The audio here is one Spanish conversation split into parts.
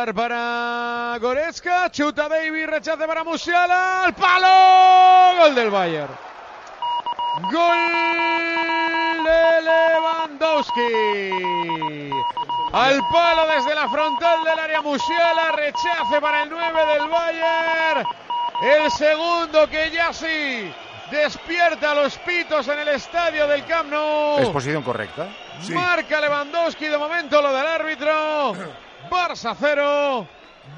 Para Goretzka, chuta David, rechace para Musiala, al palo, gol del Bayern. Gol de Lewandowski. Al palo desde la frontal del área Musiala, rechace para el 9 del Bayern. El segundo que ya sí despierta los pitos en el estadio del Camp Nou. Es posición correcta. Marca Lewandowski de momento lo del árbitro. Barça 0,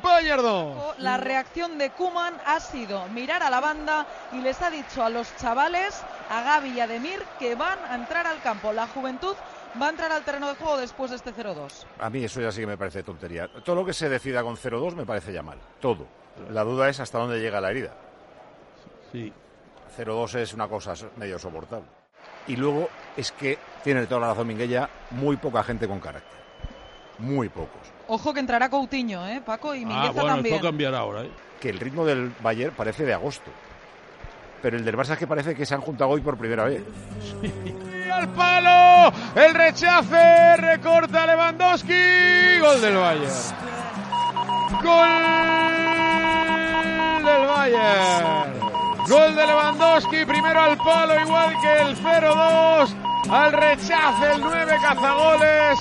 Bayern 2. La reacción de Kuman ha sido mirar a la banda y les ha dicho a los chavales, a Gaby y a Demir, que van a entrar al campo. La juventud va a entrar al terreno de juego después de este 0-2. A mí eso ya sí que me parece tontería. Todo lo que se decida con 0-2 me parece ya mal. Todo. La duda es hasta dónde llega la herida. Sí. 0-2 es una cosa medio soportable. Y luego es que tiene toda la razón Minguella, muy poca gente con carácter. Muy pocos. Ojo que entrará Coutinho, ¿eh, Paco? Y Ah, Mingueza bueno, también. puede cambiar ahora, ¿eh? Que el ritmo del Bayern parece de agosto. Pero el del Barça es que parece que se han juntado hoy por primera vez. Al palo, el rechace, recorta Lewandowski, gol del Bayern. Gol del Bayern. Gol de Lewandowski, primero al palo, igual que el 0-2. Al rechace, el 9 cazagoles.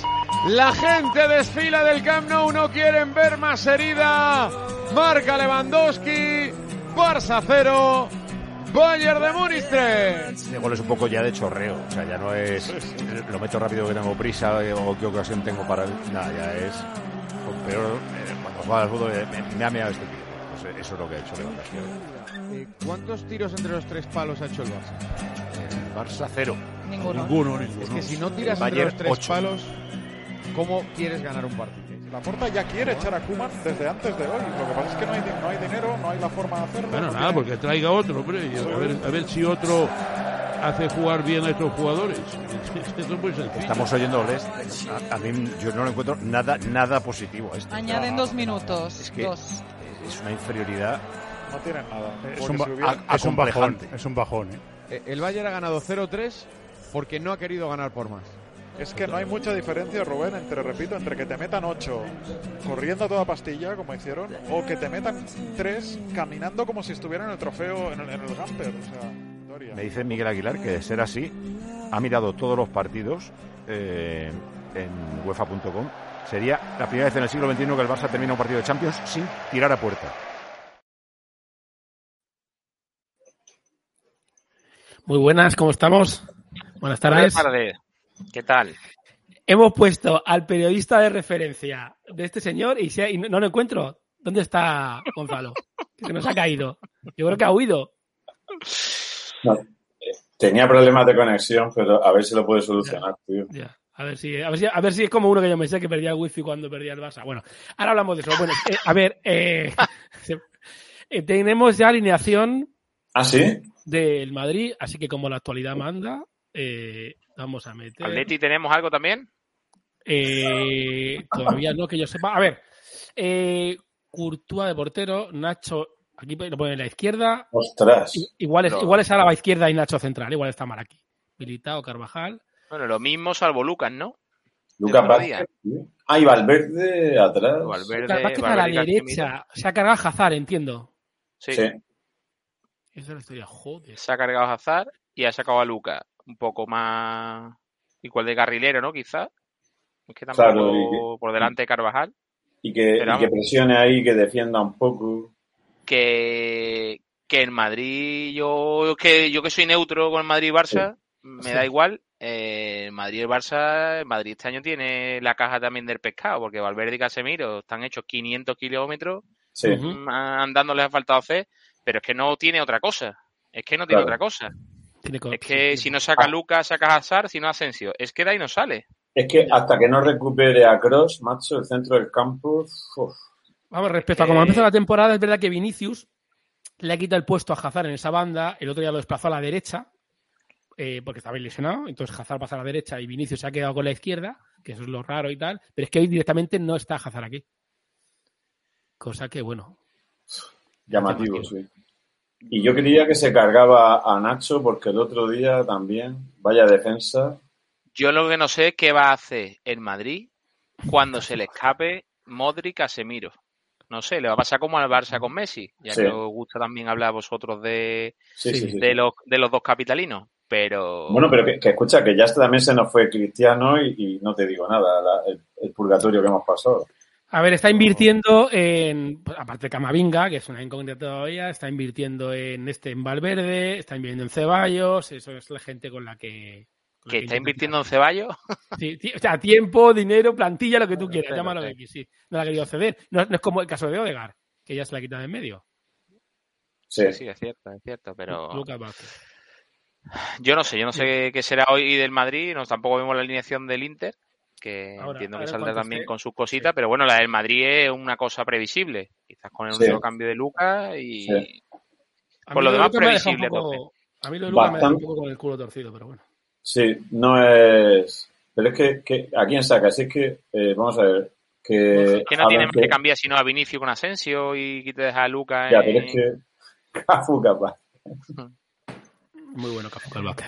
La gente desfila del Camp Nou, no quieren ver más herida. Marca Lewandowski, Barça 0, Bayern de Múnich 3. Este gol es un poco ya de chorreo, o sea, ya no es lo meto rápido que tengo prisa eh, o qué ocasión tengo para... Nada, ya es... Pero eh, cuando juega al fútbol eh, me, me ha meado este tío. Pues eso es lo que ha hecho Lewandowski. Eh, ¿Cuántos tiros entre los tres palos ha hecho el Barça? El Barça cero. Ninguno. Ninguno, ninguno. Es que si no tiras entre los tres ocho. palos, ¿cómo quieres ganar un partido? La Porta ya quiere echar a Kuman desde antes de hoy. Lo que pasa es que no hay, no hay dinero, no hay la forma de hacerlo. Bueno, no nada, tiene- porque traiga otro, hombre. y a, ver, a ver si otro hace jugar bien a estos jugadores. Esto es muy. Estamos oyendo Les. A, a mí yo no lo encuentro nada, nada positivo a esto. Añaden dos minutos. Es que Dos. es una inferioridad No tienen nada. Es un, ba- si hubiera- a- es un bajón, es un bajón, ¿eh? Eh, El Bayern ha ganado 0-3 porque no ha querido ganar por más. Es que no hay mucha diferencia, Rubén, entre, repito, entre que te metan 8 corriendo a toda pastilla, como hicieron, o que te metan 3 caminando como si estuvieran en el trofeo, en el, en el Gamper. O sea, victoria. Me dice Miguel Aguilar que de ser así, ha mirado todos los partidos eh, en UEFA.com. Sería la primera vez en el siglo XXI que el Barça termina un partido de Champions sin tirar a puerta. Muy buenas, ¿cómo estamos? Buenas Buenas tardes. ¿Qué tal? Hemos puesto al periodista de referencia de este señor y, se- y no, lo encuentro. ¿Dónde está Gonzalo? Que se nos ha caído. Yo creo que ha huido. No, tenía problemas de conexión, pero a ver si lo puede solucionar, tío. Ya. A ver, si, a, ver si, a ver si es como uno que yo me sé que perdía el wifi cuando perdía el Barça. Bueno, ahora hablamos de eso. Bueno, eh, a ver, eh, eh, tenemos ya alineación ¿Ah, sí? del Madrid, así que como la actualidad manda, eh, vamos a meter. ¿Atleti tenemos algo también? Eh, todavía no que yo sepa. A ver, eh, Courtois de portero, Nacho, aquí lo pone en la izquierda. Ostras. Igual es, No. igual es a la izquierda y Nacho central, igual está mal aquí. Militao, Carvajal. Bueno, lo mismo salvo Lucas, ¿no? Lucas Vázquez. Ah, y Valverde atrás. Valverde, Vázquez a la derecha. Se ha cargado Hazard, entiendo. Sí, Sí. Esa es la historia, joder. se ha cargado a Hazard y ha sacado a Lucas un poco más igual de carrilero, ¿no? Quizás. Es que tampoco Claro, y por delante de Carvajal. Y que, Pero y que presione ahí, que defienda un poco. Que, que en Madrid, yo que yo que soy neutro con el Madrid y Barça, me Sí. da igual. Eh, Madrid y el Barça, Madrid este año tiene la caja también del pescado, porque Valverde y Casemiro están hechos 500 kilómetros Sí. Mm, andando les ha faltado hacer, pero es que no tiene otra cosa. Es que no tiene Claro. otra cosa. Tiene Es que sí, si no Ah. saca Lucas, saca Hazard, si no Asensio. Es que de ahí no sale. Es que hasta que no recupere a Cross, macho, el centro del campo. uf. Vamos, respecto a cómo ha empezado la temporada, es verdad que Vinicius le ha quitado el puesto a Hazard en esa banda, el otro día lo desplazó a la derecha, eh, porque estaba lesionado, entonces Hazard pasa a la derecha y Vinicius se ha quedado con la izquierda, que eso es lo raro y tal, pero es que hoy directamente no está Hazard aquí. Cosa que, bueno, Llamativo, Llamativo. sí. Y yo creía que se cargaba a Nacho porque el otro día también, vaya defensa. Yo lo que no sé es qué va a hacer el Madrid cuando se le escape Modric Casemiro. No sé, le va a pasar como al Barça con Messi, ya Sí. que os gusta también hablar a vosotros de, Sí, sí, sí. de, los, de los dos capitalinos. Pero Bueno, pero que, que escucha, que ya también se nos fue Cristiano y, y no te digo nada, la- el, el purgatorio que hemos pasado. A ver, está invirtiendo en, pues, aparte de Camavinga, que es una incógnita todavía, está invirtiendo en este en Valverde, está invirtiendo en Ceballos, eso es la gente con la que... con que está invirtiendo en. Ceballos. Sí, o sea, tiempo, dinero, plantilla, lo que tú quieras, llámalo que sí. No la ha querido ceder. No, no es como el caso de Odegar, que ya se la ha quitado de en medio. Sí. Sí, es cierto, es cierto, pero Lucas Vázquez. yo no sé, yo no sé qué será hoy del Madrid, no, tampoco vemos la alineación del Inter, que Ahora- entiendo que saldrá también esté- con sus cositas, pero bueno, la del Madrid es una cosa previsible, quizás con el Sí. cambio de Lucas y Sí. Por lo de demás, previsible, poco- A mí lo de Lucas me dejado un poco con el culo torcido, pero bueno. Sí, no es. Pero es que, que ¿a quién saca? Así es que, eh, vamos a ver. Que, que no tiene más que cambiar sino a Vinicio con Asensio y que te deja a Lucas Ya, en- pero es que. Cafu capaz. Muy bueno, Cafu Vázquez.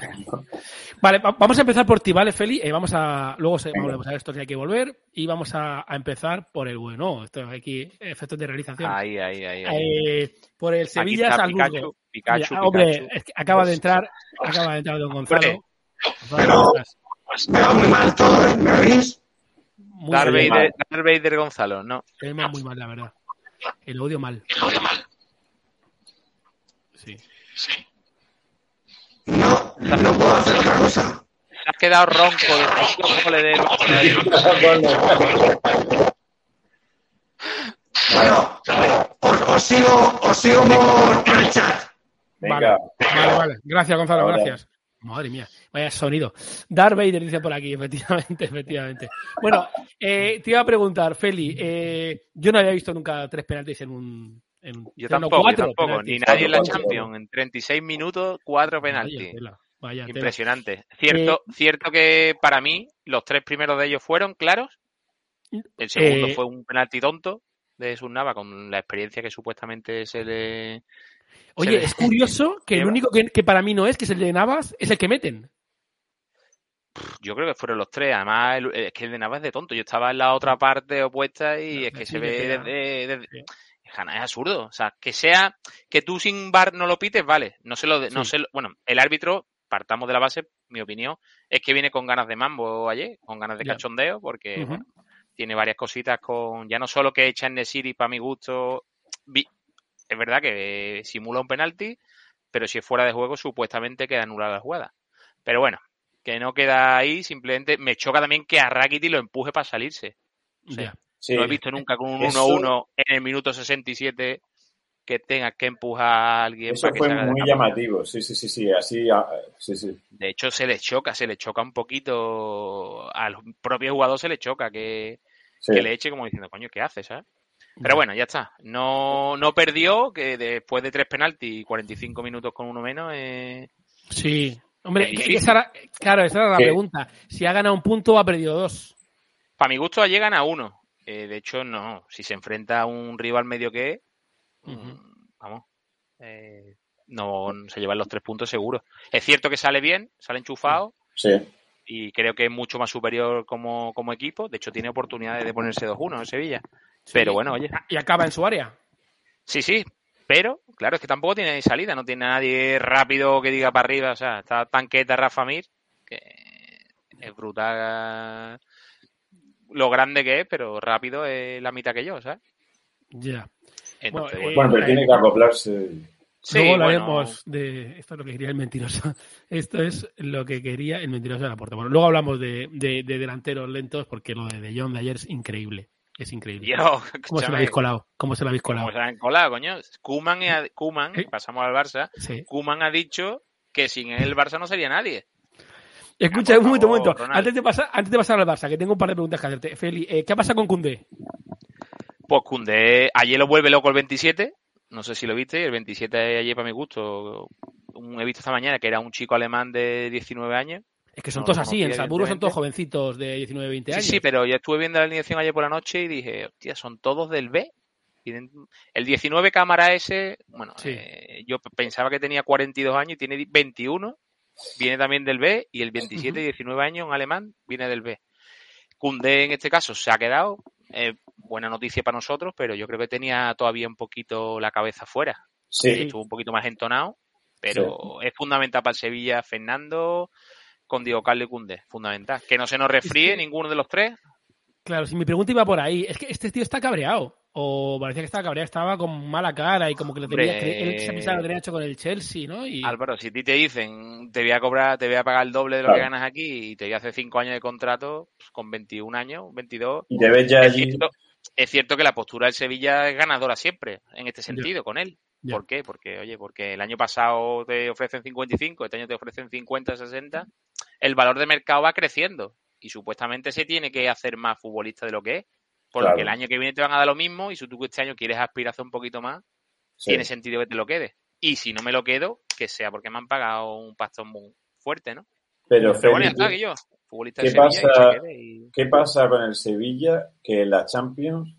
Vale, va- vamos a empezar por ti, ¿vale, Feli? Eh, vamos a, luego se, vamos a ver esto si hay que volver y vamos a, a empezar por el bueno. Esto aquí, efectos de realización. Ahí, ahí, ahí. ahí. Eh, por el Sevilla está Salzburgo. Pikachu, Pikachu, Mira, hombre, Pikachu. es que acaba de entrar, acaba de entrar don Gonzalo. Me va muy mal todo, ¿eh? ¿Me oís? Muy Darth mal. Vader, Darth Vader Gonzalo, no. Muy mal, la verdad. El odio mal. Sí. No, no puedo hacer otra cosa. Se has quedado ronco de Bueno, os, os sigo, os sigo por, por el chat. Venga. Vale, vale. Gracias, Gonzalo, Ahora. gracias. Madre mía, vaya sonido. Darth Vader dice por aquí, efectivamente, efectivamente. Bueno, eh, te iba a preguntar, Feli, eh, yo no había visto nunca tres penaltis en un... En Yo tampoco, yo tampoco. Ni nadie en la Champions. En 36 minutos, cuatro penaltis. vaya. Impresionante. Cierto, cierto que para mí los tres primeros de ellos fueron claros. El segundo Eh, fue un penalti tonto de Nava con la experiencia que supuestamente se le. se Oye, le- es curioso que el único que, que para mí no es, que es el de Navas, es el que meten. Yo creo que fueron los tres. Además, el- es que el de Nava es de tonto. Yo estaba en la otra parte opuesta y es que se ve desde. Es absurdo. O sea, que sea. Que tú sin bar no lo pites, vale. No se lo. de- No se lo- bueno, el árbitro, partamos de la base, mi opinión, es que viene con ganas de mambo ayer, con ganas de cachondeo, porque bueno, tiene varias cositas con. Ya no solo que echa en Nesiri para mi gusto. vi- Es verdad que simula un penalti, pero si es fuera de juego, supuestamente queda anulada la jugada. Pero bueno, que no queda ahí, simplemente me choca también que a Rakiti lo empuje para salirse. Sí. Ya. Sí. No he visto nunca con un Eso- 1-1 en el minuto 67 que tengas que empujar a alguien Eso para que fue muy llamativo. Sí, sí, sí, sí. Así, ah, sí, sí. De hecho, se les choca, se les choca un poquito. Al propio jugador se le choca que, sí. que le eche como diciendo, coño, ¿qué haces? ¿sabes? Pero bueno, ya está. No, no perdió, que después de tres penaltis y 45 minutos con uno menos, eh, Sí. Hombre, Es que- difícil. esa era- claro, esa era la ¿Qué? pregunta. Si ha ganado un punto o ha perdido dos. para mi gusto llegan a uno. Eh, de hecho, no. Si se enfrenta a un rival medio que es, mm, vamos, eh, no se llevan los tres puntos seguro. Es cierto que sale bien, sale enchufado Sí. y creo que es mucho más superior como, como equipo. De hecho, tiene oportunidades de ponerse 2-1 en Sevilla. Pero bueno, oye, Y acaba en su área. sí, sí. Pero, claro, es que tampoco tiene salida, no tiene a nadie rápido que diga para arriba. O sea, está tanqueta Rafa Mir, que es brutal lo grande que es, pero rápido es la mitad que yo, ¿sabes? Ya. Entonces, Bueno, bueno, eh, Bueno, pero tiene que acoplarse. sí, Luego bueno, hablaremos de. Esto es lo que quería el mentiroso. Esto es lo que quería el mentiroso de la puerta. Bueno, luego hablamos de, de- de delanteros lentos porque lo de De Jong de ayer es increíble. Es increíble. yo, ¿Cómo se lo habéis colado? ¿Cómo se lo habéis colado? ¿Cómo se han colado, coño? Kuman, ha- Koeman, Eh. pasamos al Barça, Sí. Kuman ha dicho que sin él el Barça no sería nadie. Escucha, un momento, un momento. Ronald. Antes de, pasar, antes de pasar al Barça, que tengo un par de preguntas que hacerte. Feli, eh, ¿qué pasa con Cundé? Pues Koundé, ayer lo vuelve loco el 27, no sé si lo viste, el 27 de ayer para mi gusto, un- he visto esta mañana que era un chico alemán de 19 años. Es que son No todos así. En Salzburgo son todos jovencitos de 19, 20 Sí, años. sí, pero yo estuve viendo la alineación ayer por la noche y dije, hostia, son todos del B. El 19 cámara ese, bueno, Sí. eh, yo pensaba que tenía 42 años y tiene 21, viene también del B, y el 27 y 19 años, un alemán, viene del B. Cundé en este caso se ha quedado, eh, buena noticia para nosotros, pero yo creo que tenía todavía un poquito la cabeza fuera. Sí. Estuvo un poquito más entonado, pero es fundamental para el Sevilla Fernando con Diego Carlos y Cundé, fundamental. Que no se nos refríe que- ninguno de los tres. Claro, si mi pregunta iba por ahí, es que este tío está cabreado. O parecía que estaba cabreado, estaba con mala cara y como que lo tenía, él se pensaba que lo tenía hecho con el Chelsea, ¿no? Y Álvaro, si a ti te dicen, te voy a cobrar, te voy a pagar el doble de lo Claro. que ganas aquí y te voy a hacer 5 años de contrato pues, con 21 años, 22. Y te ves ya Es allí. cierto, es cierto que la postura del Sevilla es ganadora siempre, en este sentido, con él. ¿Por qué? Porque, oye, porque el año pasado te ofrecen 55, este año te ofrecen 50, 60. El valor de mercado va creciendo y supuestamente se tiene que hacer más futbolista de lo que es. Porque Claro. el año que viene te van a dar lo mismo y si tú este año quieres aspirar un poquito más, Sí. tiene sentido que te lo quedes. Y si no me lo quedo, que sea porque me han pagado un pastón muy fuerte, ¿no? Pero, Pero bueno, está, que yo, futbolista ¿qué de Sevilla pasa? y- ¿Qué pasa con el Sevilla? Que la Champions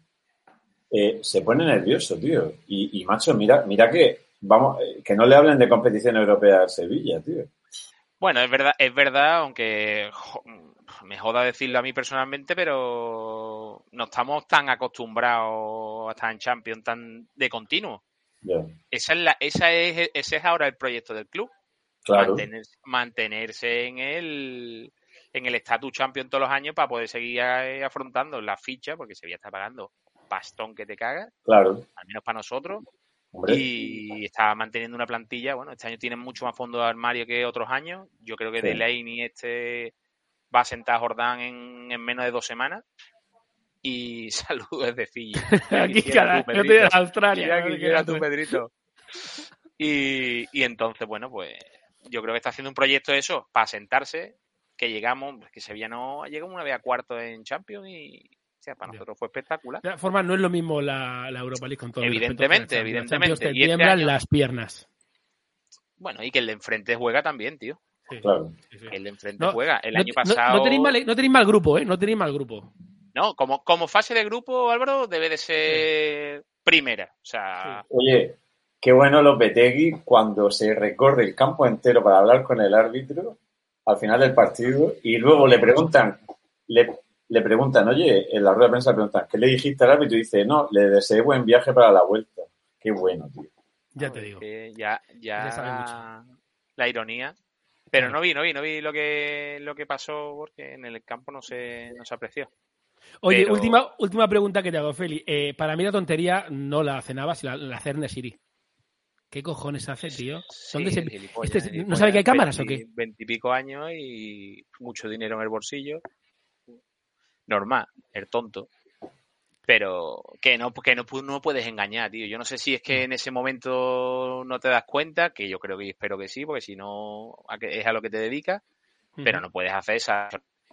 eh, se pone nervioso, tío. Y, y, macho, mira, mira que vamos, eh, que no le hablen de competición europea al Sevilla, tío. Bueno, es verdad, es verdad, aunque jo, me joda decirlo a mí personalmente, pero no estamos tan acostumbrados a estar en Champions tan de continuo. Esa es la, esa es, ese es ahora el proyecto del club. claro. Mantenerse, mantenerse en el en el estatus champion todos los años para poder seguir eh, afrontando la ficha, porque Sevilla está pagando pastón que te cagas, Claro. al menos para nosotros, Hombre. y está manteniendo una plantilla. Bueno, este año tienen mucho más fondo de armario que otros años. Yo creo que Sí. Delaney este va a sentar a Jordán en, en menos de dos semanas. Y saludos desde Fiji. Aquí, yo estoy Pedrito. Australia. Quieras tú, tú. Pedrito. Y, y entonces, bueno, pues yo creo que está haciendo un proyecto de eso para sentarse, que llegamos, que Sevilla no llegamos una vez a cuarto en Champions y o sea, para nosotros fue espectacular. De todas formas, no es lo mismo la, la Europa League con todo el Evidentemente, la. La evidentemente. Te Y este año- las piernas. Bueno, y que el de enfrente juega también, tío. Sí, Claro. sí, sí. Que el de enfrente No, juega. El no, año pasado. No, tenéis mal, no tenéis mal grupo, ¿eh? No tenéis mal grupo. No, como, como fase de grupo, Álvaro, debe de ser primera. O sea, Oye, qué bueno Lopetegui cuando se recorre el campo entero para hablar con el árbitro al final del partido y luego le preguntan, le, le preguntan, oye, en la rueda de prensa le preguntan, ¿qué le dijiste al árbitro? Y dice, no, le deseé buen viaje para la vuelta. Qué bueno, tío. Ya te digo. ya, Ya sabe ya la ironía. Pero no vi, no vi, no vi lo que lo que pasó porque en el campo no se, no se apreció. Oye, Pero- última, última pregunta que te hago, Feli. Eh, para mí la tontería no la hace Navas, la, la hace. ¿Qué cojones hace, tío? ¿Dónde Sí, se- este- ¿No sabe que hay cámaras o qué? veinti- Veintipico años y mucho dinero en el bolsillo. Normal, el tonto. Pero que no, que no, no puedes engañar, tío. Yo no sé si es que en ese momento no te das cuenta, que yo creo que espero que sí, porque si no es a lo que te dedicas, pero no puedes hacer esa.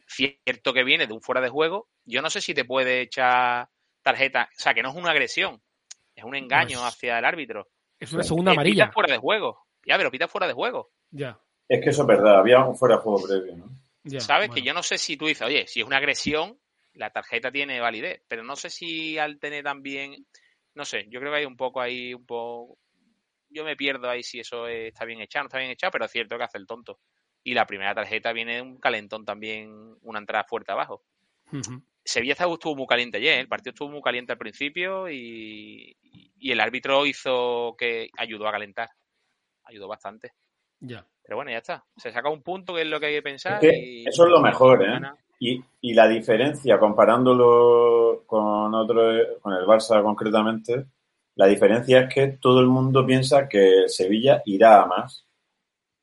Cierto que viene de un fuera de juego. Yo no sé si te puede echar tarjeta. O sea, que no es una agresión, es un engaño hacia el árbitro. Es una segunda Eh, pita amarilla. fuera de juego. Ya, pero pita fuera de juego. Ya, Es que eso es verdad, había un fuera de juego previo, ¿no? ya. ¿Sabes? bueno. Que yo no sé si tú dices, oye, si es una agresión, la tarjeta tiene validez, pero no sé si al tener también, no sé, yo creo que hay un poco ahí, un poco, yo me pierdo ahí si eso es- está bien echado, no está bien echado, pero es cierto que hace el tonto. Y la primera tarjeta viene de un calentón también, una entrada fuerte abajo. Ujú. Sevilla estaba- estuvo muy caliente ayer, el partido estuvo muy caliente al principio y, y el árbitro hizo que ayudó a calentar, ayudó bastante. Ya. Pero bueno, ya está. Se saca un punto que es lo que hay que pensar. Es que y- eso es lo mejor, ¿eh? Y, y la diferencia, comparándolo con otro, con el Barça concretamente, la diferencia es que todo el mundo piensa que Sevilla irá a más.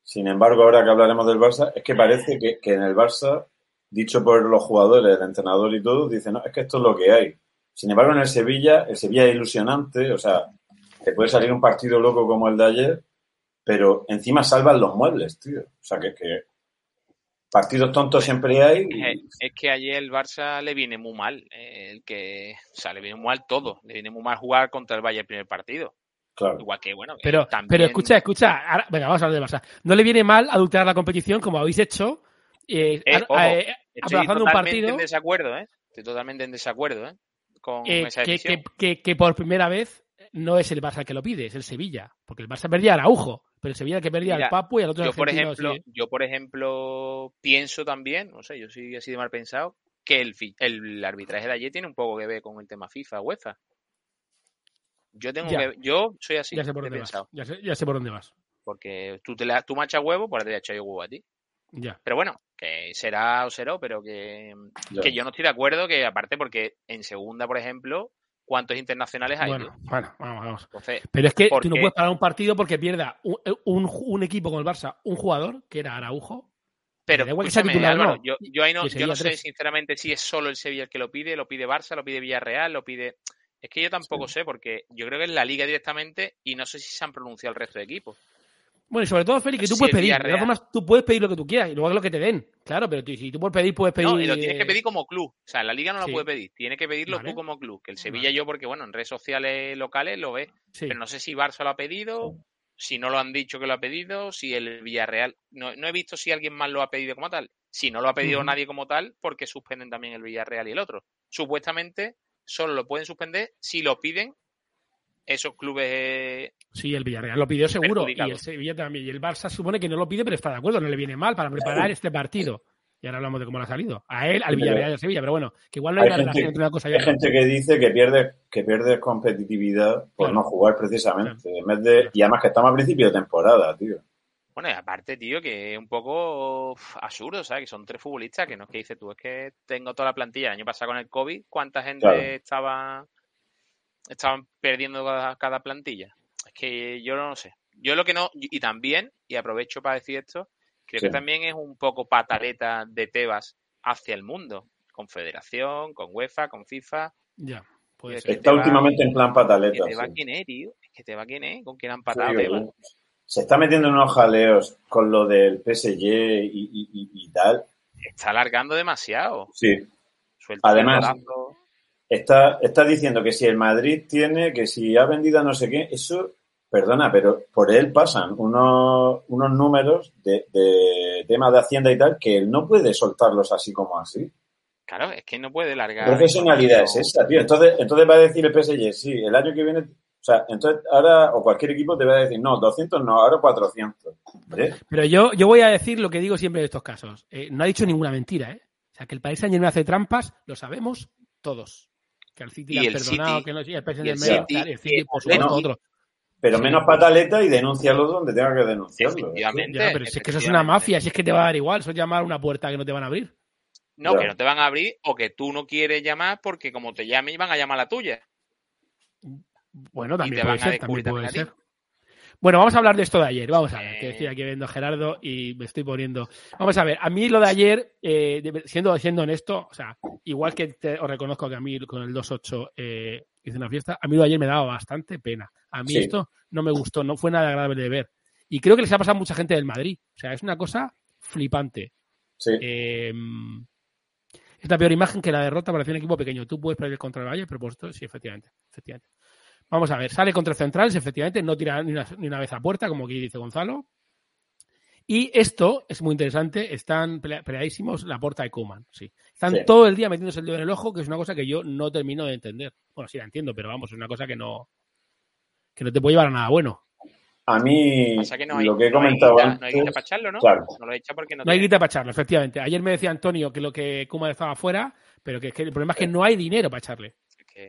Sin embargo, ahora que hablaremos del Barça, es que parece que, que en el Barça, dicho por los jugadores, el entrenador y todo, dicen, no, es que esto es lo que hay. Sin embargo, en el Sevilla, el Sevilla es ilusionante, o sea, te puede salir un partido loco como el de ayer, pero encima salvan los muebles, tío. O sea, que, que partidos tontos siempre hay. y- Es, es que ayer el Barça le viene muy mal. eh, El que, o sea, le viene muy mal todo. Le viene muy mal jugar contra el Valle el primer partido. claro. Igual que, bueno, eh, Pero, también- pero escucha, escucha. Ahora- venga, vamos a hablar de Barça. No le viene mal adulterar la competición como habéis hecho, eh, Eh, ojo, eh, Estoy aplazando un totalmente partido en desacuerdo, ¿eh? Estoy totalmente en desacuerdo, ¿eh? Con eh, esa que- que- que por primera vez no es el Barça el que lo pide, es el Sevilla. Porque el Barça perdía a Araujo, pero el Sevilla que perdía Mira, al Papu y al otro yo por ejemplo, yo por ejemplo pienso también, no sé, yo soy así de mal pensado, que el, fi- el arbitraje de ayer tiene un poco que ver con el tema FIFA, UEFA. Yo tengo Ya. que, yo soy así Ya sé por de dónde vas. pensado, Ya sé, ya sé por dónde vas. porque tú te la, tú machas huevo, pues ahora te echar yo huevo a ti. Ya. Pero bueno, que será o será, pero que, que yo no estoy de acuerdo que aparte porque en segunda, por ejemplo, ¿cuántos internacionales hay? Bueno, bueno, vamos, vamos. Entonces, Pero es que ¿por tú no puedes parar un partido porque pierda un, un- un equipo con el Barça, un jugador, que era Araujo. Pero que escúchame, titular Álvaro, no. yo, yo ahí no, yo no sé sinceramente si es solo el Sevilla el que lo pide, lo pide Barça, lo pide Villarreal, lo pide. Es que yo tampoco sé, porque yo creo que es la liga directamente y no sé si se han pronunciado el resto de equipos. Bueno, y sobre todo, Félix, que No tú sé puedes pedir. De todas Villarreal- formas, tú puedes pedir lo que tú quieras y luego es lo que te den. Claro, pero tú- si tú puedes pedir, puedes pedir. No, y lo tienes que eh, pedir como club. O sea, la liga no lo Sí. puede pedir, tiene que pedirlo Vale. tú como club. Que el Sevilla Vale. yo, porque bueno, en redes sociales locales lo ves, sí. pero no sé si Barça lo ha pedido, si no lo han dicho que lo ha pedido, si el Villarreal. No, no he visto si alguien más lo ha pedido como tal. Si no lo ha pedido nadie como tal, porque suspenden también el Villarreal y el otro. Supuestamente solo lo pueden suspender si lo piden esos clubes. eh, Sí, el Villarreal lo pidió seguro. Y el Sevilla también. Y el Barça supone que no lo pide, pero está de acuerdo, no le viene mal para preparar este partido. Y ahora hablamos de cómo le ha salido. A él, al Villarreal y al Sevilla. Pero bueno, que igual no hay, Hay una gente- relación entre una cosa y Hay otra. gente que dice que pierdes que pierdes competitividad por Claro. no jugar precisamente. En vez de, y además que estamos a principio de temporada, tío. Bueno, y aparte, tío, que es un poco uf, absurdo, ¿sabes? Que son tres futbolistas que no es que dices tú, es que tengo toda la plantilla. El año pasado con el COVID, ¿cuánta gente Claro. estaba estaban perdiendo cada, cada plantilla? Es que yo no sé. Yo lo que no, y también, y aprovecho para decir esto, creo Sí. que también es un poco pataleta de Tebas hacia el mundo, con Federación, con UEFA, con FIFA. Ya, puede ser. Está va- últimamente en plan que pataleta. te va sí. quién es, tío. Es que te va quién es, con quién han Sí, patado Tebas. ¿verdad? Se está metiendo en unos jaleos con lo del PSG y, y- y- y tal. Está alargando demasiado. Sí. Suelta Además. Está, está diciendo que si el Madrid tiene, que si ha vendido a no sé qué, eso, perdona, pero por él pasan unos, unos números de, de temas de Hacienda y tal que él no puede soltarlos así como así. Claro, es que no puede ¿Qué largar. profesionalidad es esa, tío? Entonces, entonces va a decir el PSG, sí, el año que viene, o sea, entonces ahora, o cualquier equipo te va a decir, no, 200 no, ahora 400. Hombre, Pero yo, yo voy a decir lo que digo siempre en estos casos. Eh, no ha dicho ninguna mentira, ¿eh? O sea, que el Paris Saint Germain hace trampas, lo sabemos todos. Que al City Y le han el perdonado, City- que no, y el PSG y el Germain, City- claro, el y City, el por supuesto, Atlético. otro. pero menos pataleta y denúncialo donde tenga que denunciarlo. Efectivamente. Ya, pero si es que eso es una mafia, si es que te va a dar igual, eso es llamar a una puerta que no te van a abrir. No, Ya. que no te van a abrir o que tú no quieres llamar porque como te llamen van a llamar a la tuya. Bueno, también te puede van a ser, también descubrir puede también a ser. Bueno, vamos a hablar de esto de ayer. Vamos a ver, que Eh. estoy aquí viendo a Gerardo y me estoy poniendo. Vamos a ver, a mí lo de ayer, eh, siendo, siendo honesto, o sea, igual que te- os reconozco que a mí con el 2-8 eh, hice una fiesta, a mí lo de ayer me daba bastante pena. A mí Sí. esto no me gustó, no fue nada agradable de ver. Y creo que les ha pasado a mucha gente del Madrid. O sea, es una cosa flipante. Sí. Eh, es la peor imagen que la derrota para un equipo pequeño. Tú puedes perder contra el Valle, pero por esto sí, efectivamente, efectivamente. Vamos a ver, sale contra Centrales, efectivamente, no tira ni una, ni una vez a puerta, como aquí dice Gonzalo. Y esto es muy interesante, están pelea- peleadísimos la puerta de Kuman, sí. Están Sí. todo el día metiéndose el dedo en el ojo, que es una cosa que yo no termino de entender. Bueno, sí la entiendo, pero vamos, es una cosa que no que no te puede llevar a nada bueno. A mí, Pasa que no hay, lo que he no hay comentado antes, no hay guita para echarlo, ¿no? claro, No lo echa porque no, No hay tiene. guita para echarlo, efectivamente. Ayer me decía Antonio que lo que Kuman estaba fuera, pero que, es que el problema es que no hay dinero para echarle.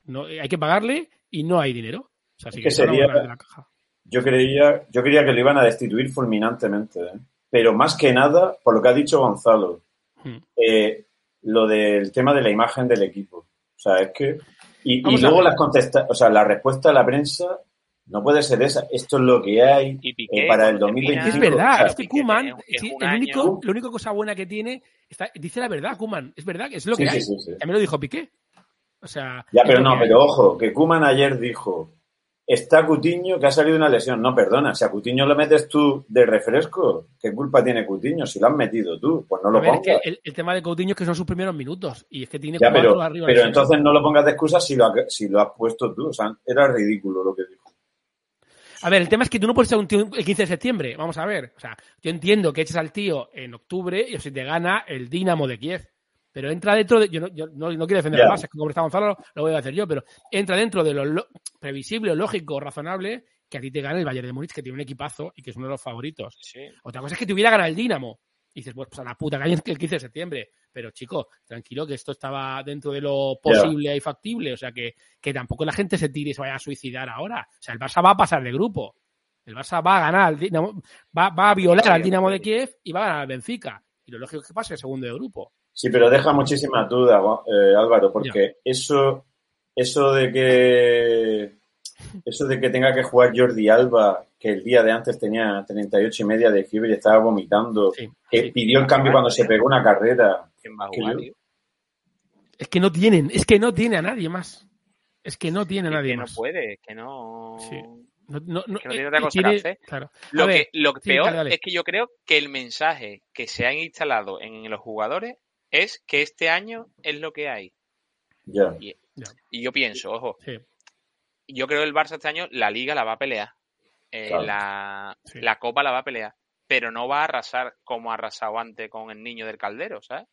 No, hay que pagarle y no hay dinero. O sea, Es sí que sería- de la caja. yo creía, yo creía que lo iban a destituir fulminantemente, ¿eh? pero más que nada, por lo que ha dicho Gonzalo, Hmm. eh, lo del tema de la imagen del equipo. O sea, es que. Y, luego las contesta, o sea, la respuesta a la prensa no puede ser esa. Esto es lo que hay Y Piqué, eh, para el cuando termina- 2025. Es verdad, o sea, es que Kuman, es- sí, el único, la única cosa buena que tiene, está- dice la verdad, Kuman. Es verdad, que es lo que sí, hay. sí, sí. También lo dijo Piqué. O sea, Ya, pero no, que pero ojo, que Kuman ayer dijo, está Cutiño que ha salido una lesión. No, perdona, si a Cutiño lo metes tú de refresco, ¿qué culpa tiene Cutiño? Si lo has metido tú, pues no lo A ver, es pongas. que el, el tema de Coutinho es que son sus primeros minutos y es que tiene Ya, cuatro pero, arriba. pero entonces no lo pongas de excusa si lo, ha- si lo has puesto tú. O sea, era ridículo lo que dijo. A ver, el tema es que tú no puedes ser un tío el 15 de septiembre. Vamos a ver. O sea, yo entiendo que eches al tío en octubre y si te gana el Dinamo de Kiev. Pero entra dentro de. Yo no, yo no, no quiero defender Ya. al Barça, que como está Gonzalo, lo voy a hacer yo, pero entra dentro de lo, lo previsible, lógico, razonable, que a ti te gane el Bayern de Múnich, que tiene un equipazo y que es uno de los favoritos. Sí. Otra cosa es que te hubiera ganado el Dinamo. Y dices, pues, pues a la puta calle el 15 de septiembre. Pero chico, tranquilo que esto estaba dentro de lo posible y factible. O sea que, que tampoco la gente se tire y se vaya a suicidar ahora. O sea, el Barça va a pasar de grupo. El Barça va a ganar al Dinamo, va, va a violar al Dinamo de Kiev y va a ganar al Benfica. Y lo lógico es que pase el segundo de grupo. Sí, pero deja muchísimas dudas, eh, Álvaro, porque eso, eso de que eso de que tenga que jugar Jordi Alba, que el día de antes tenía 38 y media de fiebre y estaba vomitando, Sí, que sí. pidió el cambio cuando se pegó una carrera. ¿Quién va a Que? Es que no tienen, es que no tiene a nadie más. Es que no tiene a nadie que no más. puede, es que no... Sí. No, no, no, que no tiene eh, otra cosa tiene- que hacer. Claro. Lo, ver, que, lo sí, peor dale, dale. es que yo creo que el mensaje que se han instalado en los jugadores es que este año es lo que hay. Ya. Y, yo pienso, ojo, Sí. yo creo que el Barça este año la liga la va a pelear. Eh, Claro. la, Sí. la copa la va a pelear. Pero no va a arrasar como ha arrasado antes con el niño del caldero, ¿sabes?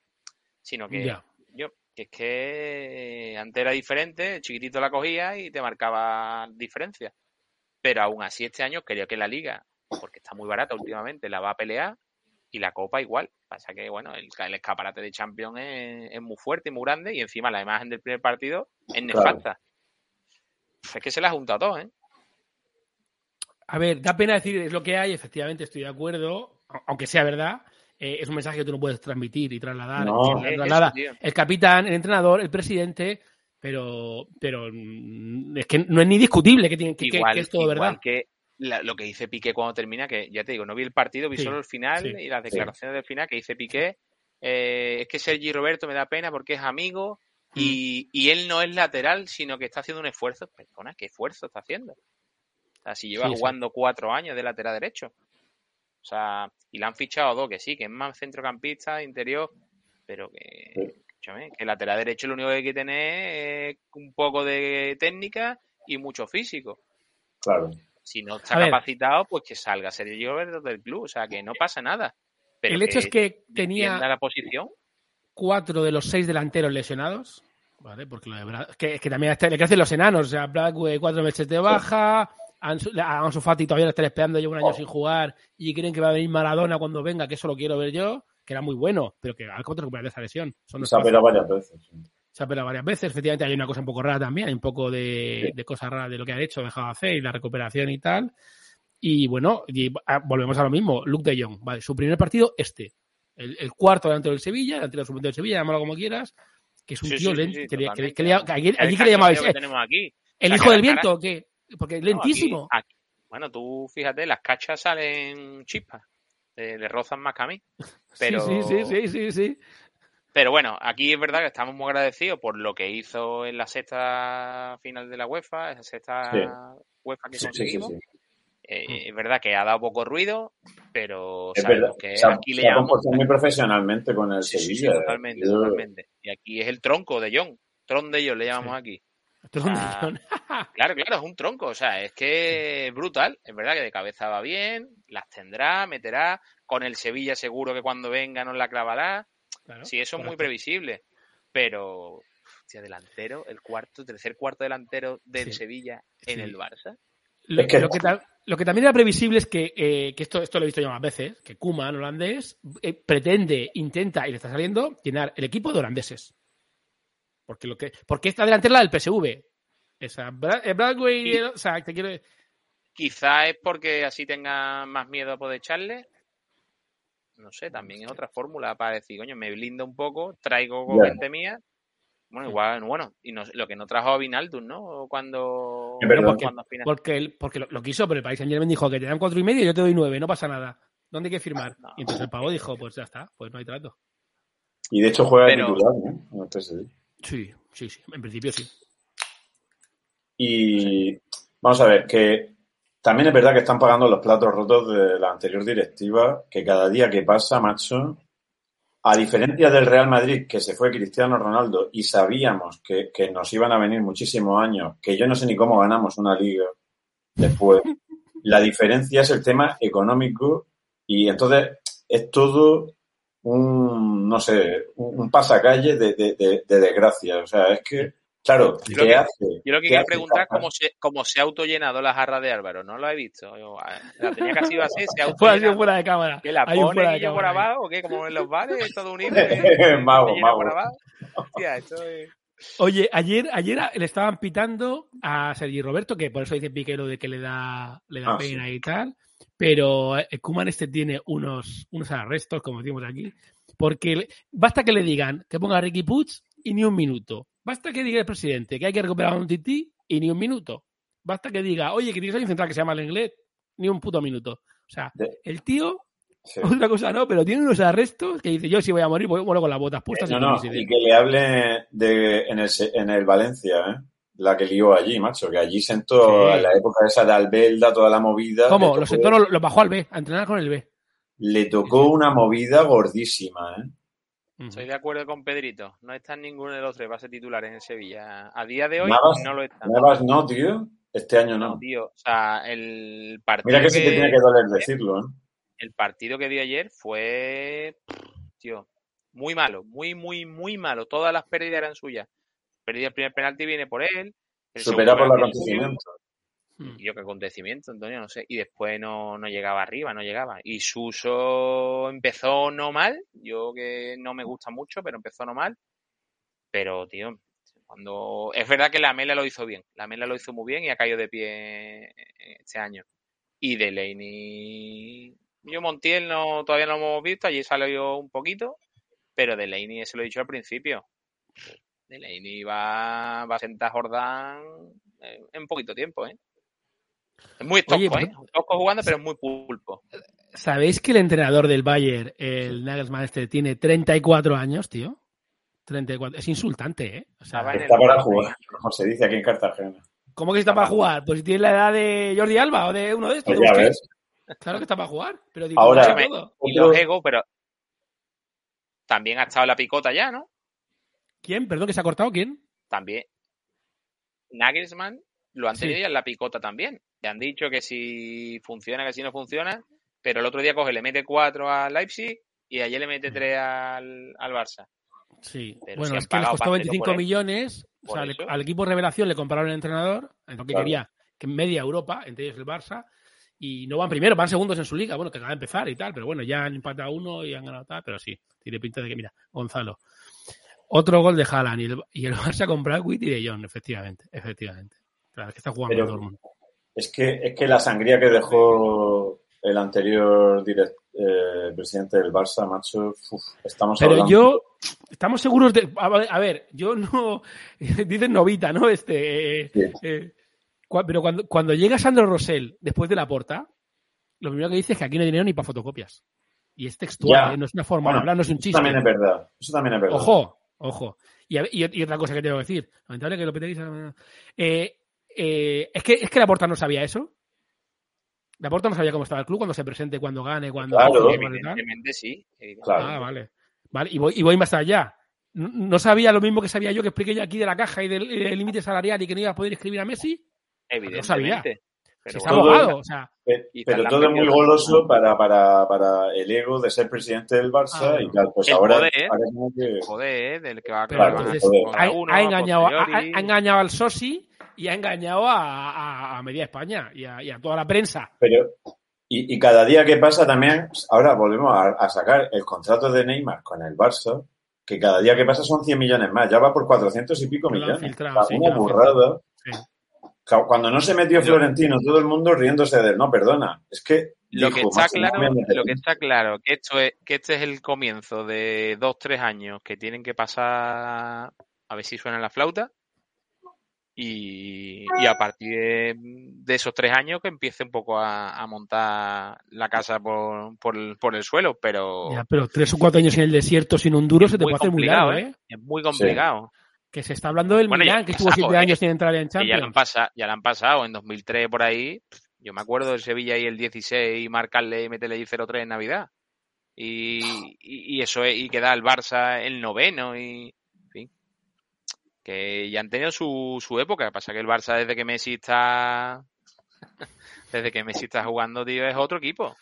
Sino que Ya. yo, que es que antes era diferente, el chiquitito la cogía y te marcaba diferencia. Pero aún así este año creo que la liga, porque está muy barata últimamente, la va a pelear y la copa igual. Pasa que, bueno, el, el escaparate de Champions es, es muy fuerte y muy grande y encima la imagen del primer partido es Claro. nefasta. Es que se la ha juntado todo, ¿eh? A ver, da pena decir es lo que hay, efectivamente estoy de acuerdo, aunque sea verdad. eh, es un mensaje que tú no puedes transmitir y trasladar. No. traslada el capitán, el entrenador, el presidente, pero, pero mm, es que no es ni discutible que, tiene, que, que- igual, que es todo igual verdad. que la- lo que dice Piqué cuando termina, que ya te digo, no vi el partido, vi Sí, solo el final sí, y las declaraciones del final que dice Piqué. eh, es que Sergi Roberto me da pena porque es amigo Mm. y, y él no es lateral, sino que está haciendo un esfuerzo. Perdona, ¿qué esfuerzo está haciendo? O sea, si lleva Sí, sí. jugando cuatro años de lateral derecho. O sea, y le han fichado dos, que sí, que es más centrocampista, interior, pero que, escúchame, que el lateral derecho lo único que hay que tener es un poco de técnica y mucho físico. Claro. Si no está A ver. capacitado, pues que salga Sergio Roberto del club, o sea, que no pasa nada. Pero el hecho es que tenía la posición. cuatro de los seis delanteros lesionados, ¿vale? Porque lo de Brad- que, que también está- le crecen los enanos, o sea, Bradway cuatro meses de baja, Ansu, a Ansu Fati todavía lo están esperando, lleva un año sin jugar y creen que va a venir Maradona cuando venga, que eso lo quiero ver yo, que era muy bueno, pero que al contra recuperar de esa lesión. Es Se ha varias veces. Se ha pelado varias veces, efectivamente hay una cosa un poco rara también, hay un poco de, de cosas raras de lo que ha hecho, dejado de hacer y la recuperación y tal. Y bueno, y, ah, volvemos a lo mismo, Luke de Jong, vale, su primer partido este, el, el cuarto delante del Sevilla, delante del suplente del Sevilla, llámalo como quieras, que es un Sí, tío sí, lento, que, le- que le- que que que llamabais eh, que el hijo del viento, ¿o qué? Porque No, aquí- lentísimo. aquí- bueno, tú fíjate, las cachas salen chispas. eh, le rozan más que a mí. Pero, Sí, sí, sí, sí, sí, sí. Pero bueno, aquí es verdad que estamos muy agradecidos por lo que hizo en la sexta final de la UEFA, esa sexta Sí. UEFA que Sí, sí, sí, conseguimos. sí. Eh, es verdad que ha dado poco ruido, pero Es sabemos verdad. que Se ha, aquí le se ha llamamos comportado muy profesionalmente con el Sí, sí, sí, Sevilla. eh. totalmente, Yo- totalmente. Y aquí es el tronco de John. Tron de John le llamamos aquí. Es un Ah, millón. Claro, claro, es un tronco. O sea, es que es brutal. Es verdad que de cabeza va bien, las tendrá, meterá. Con el Sevilla seguro que cuando venga nos la clavará. Claro, Sí, eso es muy previsible. Pero, hostia, delantero, el cuarto, tercer cuarto delantero del Sí. Sevilla en Sí. el Barça. Lo, Es que- lo que ta- lo que también era previsible es que, eh, que esto, esto lo he visto yo más veces, que Kuman, holandés, eh, pretende, intenta, y le está saliendo, llenar el equipo de holandeses. Porque lo que, porque esta delantera es la del PSV. Esa, Bradway, o sea, te quiero Quizá es porque así tenga más miedo a poder echarle. No sé, también es otra fórmula para decir, coño, me blindo un poco, traigo gente mía. Bueno, igual, bueno, y no, lo que no trajo a Vinaldum, ¿no? Cuando, verdad. porque, cuando final- porque, lo, lo quiso, pero el País Saint Germain dijo que te dan cuatro y medio yo te doy nueve, no pasa nada. ¿Dónde hay que firmar? No. Y entonces el pavo dijo, pues ya está, pues no hay trato. Y de hecho juega Pero- titular, ¿no? En el PSG. Sí, sí, sí, en principio sí. Y vamos a ver, que también es verdad que están pagando los platos rotos de la anterior directiva, que cada día que pasa, macho, a diferencia del Real Madrid, que se fue Cristiano Ronaldo y sabíamos que, que nos iban a venir muchísimos años, que yo no sé ni cómo ganamos una liga después, la diferencia es el tema económico y entonces es todo un, no sé, un, un pasacalle de, de, de, de desgracia. O sea, es que, claro, Yo lo ¿qué que- hace? Yo lo que ¿Qué quiero hace preguntar cómo se, cómo se ha autollenado la jarra de Álvaro. No lo he visto. Yo, a- la tenía que sido así, se ha autollenado. fuera de cámara. ¿Que la de y yo por abajo o qué? Como en los bares, todo unido. que- Mago, se llena mago. por abajo. Hostia, esto es... Oye, ayer, ayer le estaban pitando a Sergi Roberto, que por eso dice Piquero de que le da, le da Ah, pena y tal, pero eh, Kuman este tiene unos, unos arrestos, como decimos aquí, porque le- basta que le digan que ponga a Ricky Puig y ni un minuto. Basta que diga el presidente que hay que recuperar a un tití y ni un minuto. Basta que diga, oye, que tienes un central que se llama el inglés, ni un puto minuto. O sea, el tío, Sí. otra cosa no, pero tiene unos arrestos que dice, yo si voy a morir, voy bueno con las botas puestas. Eh, No, no, mis ideas". y que le hable de, en, el, Se- en el Valencia, ¿eh? La que lió allí, macho, que allí sentó Sí. en la época esa de Albelda, toda la movida. ¿Cómo? Tocó, sentó, lo, lo bajó al B, a entrenar con el B. le tocó una movida gordísima, ¿eh? Estoy de acuerdo con Pedrito. No están ninguno de los tres bases titulares en Sevilla. A día de hoy Navas- no lo están. Navas no, tío. Este año no. No, tío. O sea, el partido Mira que sí que tiene que doler decirlo, ¿eh? el partido que dio ayer fue, tío, muy malo, muy, muy, muy malo. Todas las pérdidas eran suyas. Perdida el primer penalti viene por él. El Supera segundo por el acontecimiento. Mm. Yo qué acontecimiento, Antonio, no sé. Y después no, no llegaba arriba, no llegaba. Y Suso empezó no mal. Yo que no me gusta mucho, pero empezó no mal. Pero, tío, cuando. Es verdad que la Mela lo hizo bien. La Mela lo hizo muy bien y ha caído de pie este año. Y Delaney. Yo Montiel no, todavía no lo hemos visto, allí salió un poquito, pero Delaney, se lo he dicho al principio. Delaney va, va a sentar Jordán en poquito tiempo, ¿eh? Es muy tosco, Oye, ¿eh? Tosco jugando, pero es muy pulpo. ¿Sabéis que el entrenador del Bayern, el Nagelsmann este, tiene 34 años, tío? 34. Es insultante, ¿eh? O sea, el Está para jugar, como se dice aquí en Cartagena. ¿Cómo que está para jugar? Pues si tiene la edad de Jordi Alba o de uno de estos. Pues ya ves. Claro que está para jugar. Pero digo, Ahora- todo. Y los egos, pero también ha estado en la picota ya, ¿no? ¿Quién? Perdón, que se ha cortado. ¿Quién? También. Nagelsmann lo han Sí. tenido ya en la picota también. Le han dicho que si funciona, que si no funciona, pero el otro día coge, le mete 4 al Leipzig y ayer le mete 3 al, al Barça. Sí. Pero bueno, si es que les costó pastelo 25 por él. millones. O sea, le- al equipo revelación le compraron el entrenador, lo que Claro. quería que media Europa, entre ellos el Barça, y no van primero, van segundos en su liga. Bueno, que acaba de empezar y tal, pero bueno, ya han empatado uno y han ganado tal, pero sí, tiene pinta de que, mira, Gonzalo. Otro gol de Haaland y el, y el Barça con Bradwitt y de Jong, efectivamente, efectivamente. Claro, es que está jugando Pero- el Dortmund. Es que, es que la sangría que dejó el anterior eh, presidente del Barça, macho, uf, estamos Pero hablando. yo, estamos seguros de. A ver, yo no. Dicen novita, ¿no? Este. eh, Sí. eh, pero cuando, cuando llega Sandro Rosell después de la porta, lo primero que dice es que aquí no hay dinero ni para fotocopias. Y es textual, no es una forma Bueno, de hablar, no es un Eso chiste. también es verdad. Eso también es verdad. Ojo, ojo. Y, a- y- y otra cosa que tengo que decir. Lamentable que lo petéis. Eh, eh, es, que, es que la porta no sabía eso. La porta no sabía cómo estaba el club, cuando se presente, cuando gane, cuando. Claro. Evidentemente sí. Claro. Ah, vale. Vale, y voy, y voy más allá. No, no sabía lo mismo que sabía yo que expliqué yo aquí de la caja y del límite salarial y que no iba a poder escribir a Messi. Evidentemente. Pero está bueno, todo- abogado, o sea, Pe- Y Pero todo es muy goloso para, para, para el ego de ser presidente del Barça Ah, y tal. Pues El ahora, como que- joder, ¿eh? del que va a pero Claro, entonces joder. ha, engañado, ha, ha engañado al Sosi y ha engañado a, a- a media España y a, y a toda la prensa. Pero, y, y cada día que pasa también, ahora volvemos a, a sacar el contrato de Neymar con el Barça, que cada día que pasa son 100 millones más, ya va por 400 y pico millones. filtrado, sí, Una burrada. Sí. Cuando no se metió Florentino, todo el mundo riéndose de él. No, perdona. Es que. Lo que está "Macho, no claro, lo que está claro, que esto es, que este es el comienzo de dos, tres años que tienen que pasar a ver si suena la flauta. Y, y a partir de, de esos tres años que empiece un poco a, a montar la casa por, por, el, por el suelo, pero Ya, pero tres o cuatro años en el desierto sin un duro se te puede hacer muy largo, ¿eh? es muy complicado. Que se está hablando del Bueno, que estuvo siete ¿eh? años sin entrar en Que ya lo han Champions. pasado, ya lo han pasado en 2003 por ahí. Yo me acuerdo del Sevilla y el 16 y marcarle y meterle ahí 0-3 en Navidad. Y, y, y eso es, y queda el Barça el noveno y. Que ya han tenido su, su época. Pasa que el Barça desde que Messi está desde que Messi está jugando, tío, es otro equipo.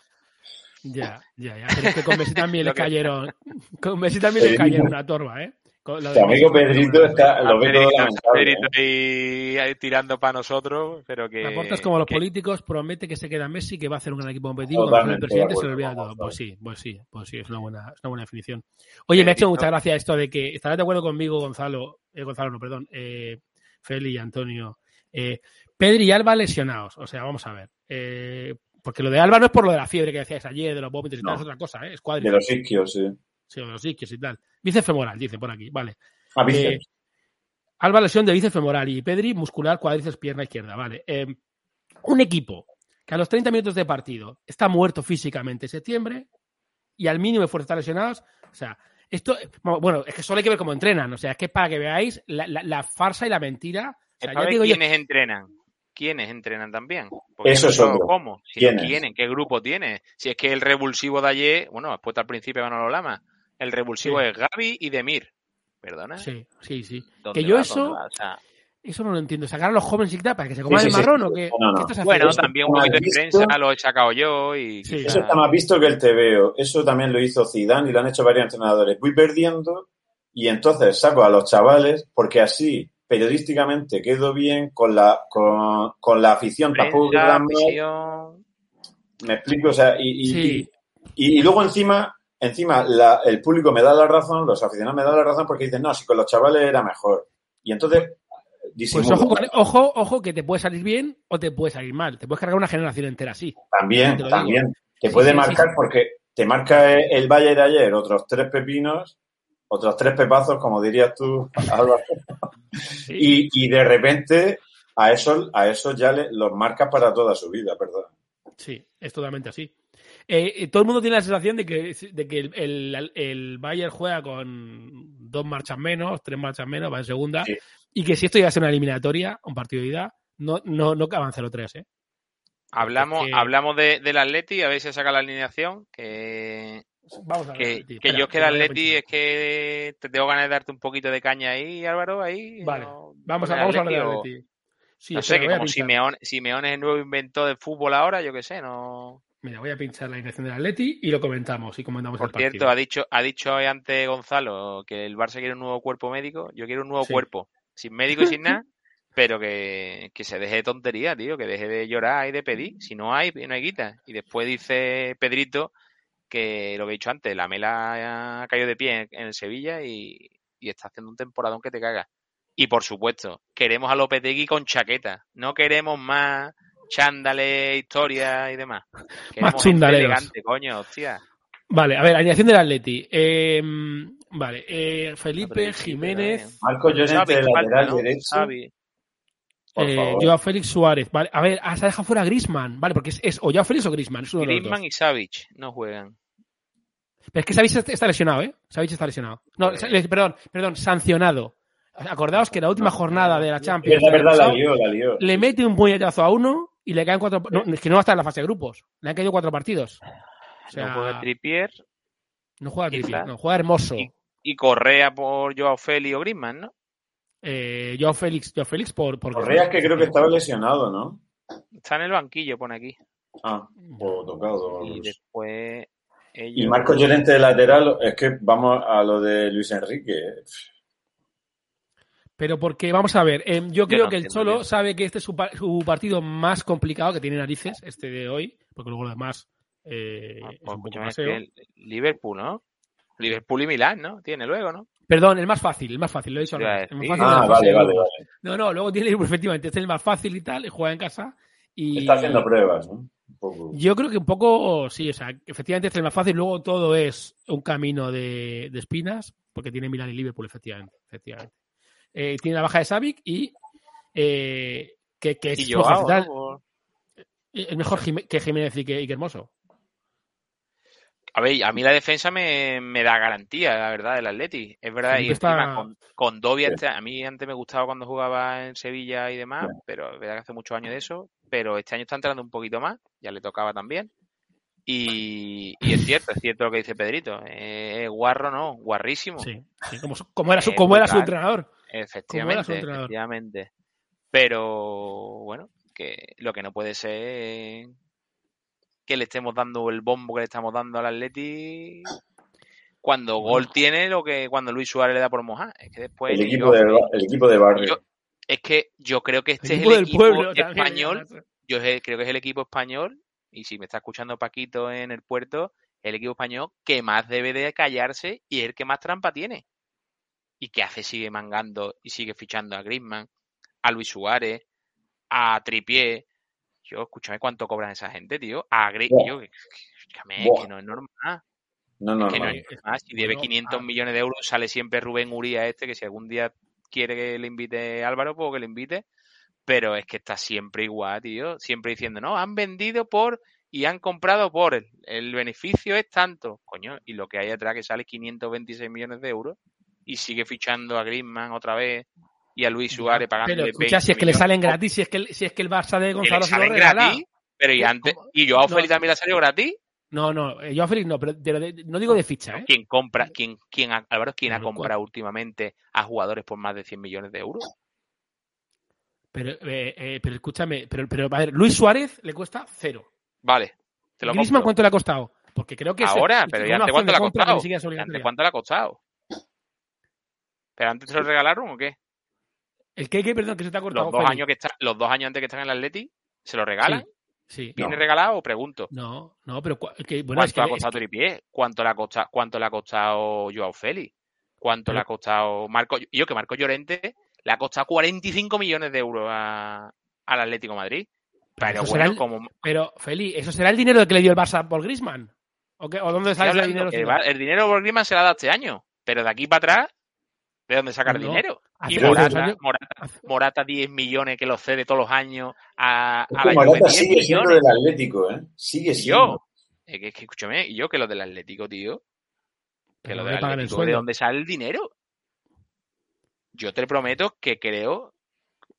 Ya, ya, ya. Pero es que con Messi también Lo le que- cayeron. Con Messi también le Sí. cayeron una torba, ¿eh? Lo Tu amigo Pedrito está, lo Pedrito-. Pedrito ¿eh? ahí- ahí tirando para nosotros, pero que La porta es como los que- políticos, promete que se queda Messi, que va a hacer un gran equipo competitivo, cuando el presidente de se acuerdo, olvida de todo. Pues sí, pues sí, pues sí, es una buena, es una buena definición. Oye, me ha hecho mucha gracia esto de que, estarás de acuerdo conmigo, Gonzalo, eh, Gonzalo, no, perdón, eh, Feli y Antonio. Eh, Pedri y Alba lesionados, o sea, vamos a ver. Eh, porque lo de Alba no es por lo de la fiebre que decías ayer, de los vómitos y tal, No. es otra cosa, ¿eh? Es De los isquios, sí. Sí, de los isquios y tal. Bíceps femoral, dice por aquí, vale. Ah, Eh, bíceps. Alba lesión de bíceps femoral y Pedri muscular cuádriceps pierna izquierda, vale. Eh, un equipo que a los 30 minutos de partido está muerto físicamente en septiembre y al mínimo esfuerzo está lesionados, o sea, esto, bueno, es que solo hay que ver cómo entrenan, o sea, es que para que veáis la, la- la farsa y la mentira. O sea, Es ya yo- quiénes entrenan. ¿Quiénes entrenan también? Porque Eso es otro. ¿Cómo? Si ¿Quiénes? no, ¿Quiénes? ¿Qué grupo tiene? Si es que el revulsivo de ayer, bueno, has puesto al principio Manolo Lama, el revulsivo Sí. es Gaby y Demir. ¿Perdona? Sí, sí, sí. ¿Dónde Que yo va? eso, eso no lo entiendo. Sacar a los jóvenes y tal para que se coman Sí, el sí, sí. marrón o qué. No, no. ¿Qué estás bueno, también un ¿Has poquito de prensa lo he sacado yo y Sí. quizá- Eso está más visto que el TVO. Eso también lo hizo Zidane y lo han hecho varios entrenadores. Voy perdiendo y entonces saco a los chavales porque así periodísticamente quedo bien con la con, con la afición prensa, me explico o sea y, y, Sí. y- y luego encima encima la- el público me da la razón los aficionados me dan la razón porque dicen no si con los chavales era mejor y entonces Pues disimula. ojo, ojo, ojo, que te puede salir bien o te puede salir mal. Te puedes cargar una generación entera así. También, Te también. Te Sí, puede sí, marcar sí, porque te marca el Valle de ayer otros tres pepinos, otros tres pepazos, como dirías tú, Álvaro. Y, y de repente a esos, a esos ya le- los marcas para toda su vida, perdón. Sí, es totalmente así. Eh, eh, todo el mundo tiene la sensación de que, de que el, el, el Bayern juega con dos marchas menos, tres marchas menos, va en segunda, Sí. y que si esto iba a ser una eliminatoria, un partido de ida, no, no, no los tres, ¿eh? Hablamos, Porque- hablamos de, del Atleti, a ver si saca la alineación, que, Vamos a ver. que, Atleti. que Espera, yo es que el Atleti es que te tengo ganas de darte un poquito de caña ahí, Álvaro, ahí. Vale, no- vamos a, vamos a hablar de Atleti, o-. Sí, no sé, que como. Simeone, Simeone es el nuevo inventor del fútbol ahora, yo qué sé, no... Mira, voy a pinchar la alineación del Atleti y lo comentamos y comentamos Por el partido. cierto, ha dicho, ha dicho hoy antes Gonzalo que el Barça quiere un nuevo cuerpo médico. Yo quiero un nuevo Sí. cuerpo, sin médico y sin nada, pero que, que se deje de tontería, tío, que deje de llorar y de pedir. Si no hay, no hay guita. Y después dice Pedrito que lo que he dicho antes, la Mela ha caído de pie en, en el Sevilla y, y está haciendo un temporadón que te caga. Y por supuesto, queremos a Lopetegui con chaqueta. No queremos más chándales, historias y demás. Queremos gente chundaleros. elegante, coño, hostia. Vale, a ver, alineación del Atleti. Eh, vale, eh, Felipe, Jiménez, eh, Marco Llorente falta, lateral ¿no? derecho. Xavi. Por eh, favor. Joao Félix Suárez. Vale, a ver, ah, se ha dejado fuera Grisman. Vale, porque es, es o Joao Félix o Grisman. Griezmann y Savic no juegan. Pero es que Savic está- lesionado, ¿eh? Savic está lesionado. No, perdón, perdón, sancionado. Acordaos que la última jornada de la Champions Es la verdad, la pasado, lió, la lió. le mete un puñetazo a uno y le caen cuatro. No, es que no va a estar en la fase de grupos. Le han caído cuatro partidos. O sea, no juega Trippier no juega. Trippier, no juega hermoso. Y- y Correa por Joao Félix o Griezmann, ¿no? Eh, Joao Félix, Joao Félix por, por Correa es que creo que estaba lesionado, ¿no? Está en el banquillo, pone aquí. Ah, o tocado. Y después ellos... Y Marco Llorente de lateral, es que vamos a lo de Luis Enrique. Pero porque, vamos a ver, eh, yo creo no que el Cholo bien. sabe que este es su, pa- su partido más complicado, que tiene narices, este de hoy, porque luego lo demás eh, Ah, es pues un poco es que el- Liverpool, ¿no? Liverpool y Milán, ¿no? Tiene luego, ¿no? Perdón, el más fácil, el más fácil, lo he dicho Ah, vale, vale, vale. No, no, luego tiene Liverpool, efectivamente, este es el más fácil y tal, y juega en casa. Y Está haciendo pruebas, ¿no? Un poco. Yo creo que un poco, sí, o sea, efectivamente este es el más fácil, luego todo es un camino de, de espinas, porque tiene Milán y Liverpool, efectivamente. efectivamente. Eh, tiene la baja de Savic y eh, que, que es Es mejor que Jiménez y que, y que Hermoso. A ver, a mí la defensa me, me da garantía, la verdad, del Atleti. Es verdad, y está- encima con, con Dobia, Sí. este- a mí antes me gustaba cuando jugaba en Sevilla y demás, Sí. pero es verdad que hace muchos años de eso, pero este año está entrando un poquito más, ya le tocaba también. Y, y es cierto, es cierto lo que dice Pedrito. Eh, guarro no, guarrísimo. Sí, sí, como, como era su, Eh, como era su entrenador. Efectivamente, efectivamente. Pero bueno, que lo que no puede ser es que le estemos dando el bombo que le estamos dando al Atleti cuando gol tiene lo que cuando Luis Suárez le da por mojar. Es que después El equipo, yo- de, el equipo de barrio. yo- es que yo creo que este El es el equipo pueblo también, español. además. Yo es- creo que es el equipo español y si me está escuchando Paquito en el puerto, el equipo español que más debe de callarse y es el que más trampa tiene. ¿Y que hace? Sigue mangando y sigue fichando a Griezmann, a Luis Suárez, a Tripié. Yo, escúchame cuánto cobran esa gente, tío. A Gri- Buah. yo, escúchame, Buah. que no es normal. No, no, Es que no es normal. Si debe Bueno, 500 ah. millones de euros, sale siempre Rubén Uría este, que si algún día quiere que le invite Álvaro, pues que le invite. Pero es que está siempre igual, tío. Siempre diciendo, no, han vendido por y han comprado por. El, el beneficio es tanto. Coño, y lo que hay atrás que sale 526 millones de euros y sigue fichando a Griezmann otra vez y a Luis Suárez pagando Pero escucha, si es que le salen gratis, si es que, el- si es que el Barça de Gonzalo se lo salen regala. gratis. Pero y ¿Cómo? antes, y Joao No. Félix también le ha salido gratis. No, no, eh, Joao Félix no, pero de- de- no digo de ficha, ¿eh? ¿Quién compra? ¿Quién, quién Álvaro, quién ha comprado últimamente a jugadores por más de 100 millones de euros? Pero, eh, eh, pero escúchame, pero, pero a ver, Luis Suárez le cuesta cero. Vale, te lo Griezmann, compro. ¿cuánto le ha costado? Porque creo que Ahora, es pero ¿y antes cuánto le ha costado? ni siquiera es ¿Y ¿Antes obligatoria. cuánto le ha costado? ¿Pero antes se lo regalaron o qué? El que, que, perdón, que se te ha cortado. Los dos, Félix. años que está, los dos años antes que están en el Atleti, ¿se lo regalan? Sí. ¿Viene No. regalado o pregunto? No, no, pero que, bueno, es ¿Cuánto que, ha es costado que- Tripié? ¿Cuánto le ha costado, cuánto le ha costado Joao Félix? ¿Cuánto Pero- le ha costado Marco? Yo que Marco Llorente le ha costado 45 millones de euros a- al Atlético de Madrid. Pero será bueno, el- como Pero, Feli, ¿eso será el dinero que le dio el Barça por Griezmann? ¿O, qué? ¿O dónde sale hablando dinero? que el dinero por Griezmann se lo ha dado este año, pero de aquí para atrás, ¿de dónde sacar No, dinero? Y Morata, años- Morata, Morata 10 millones que lo cede todos los años a, la Morata 10 sigue siendo millones. del Atlético, ¿eh? Sigue Y siendo. yo, es que, es que escúchame, y yo que lo del Atlético, tío, que Pero lo del Atlético, ¿de dónde sale el dinero? Yo te prometo que creo,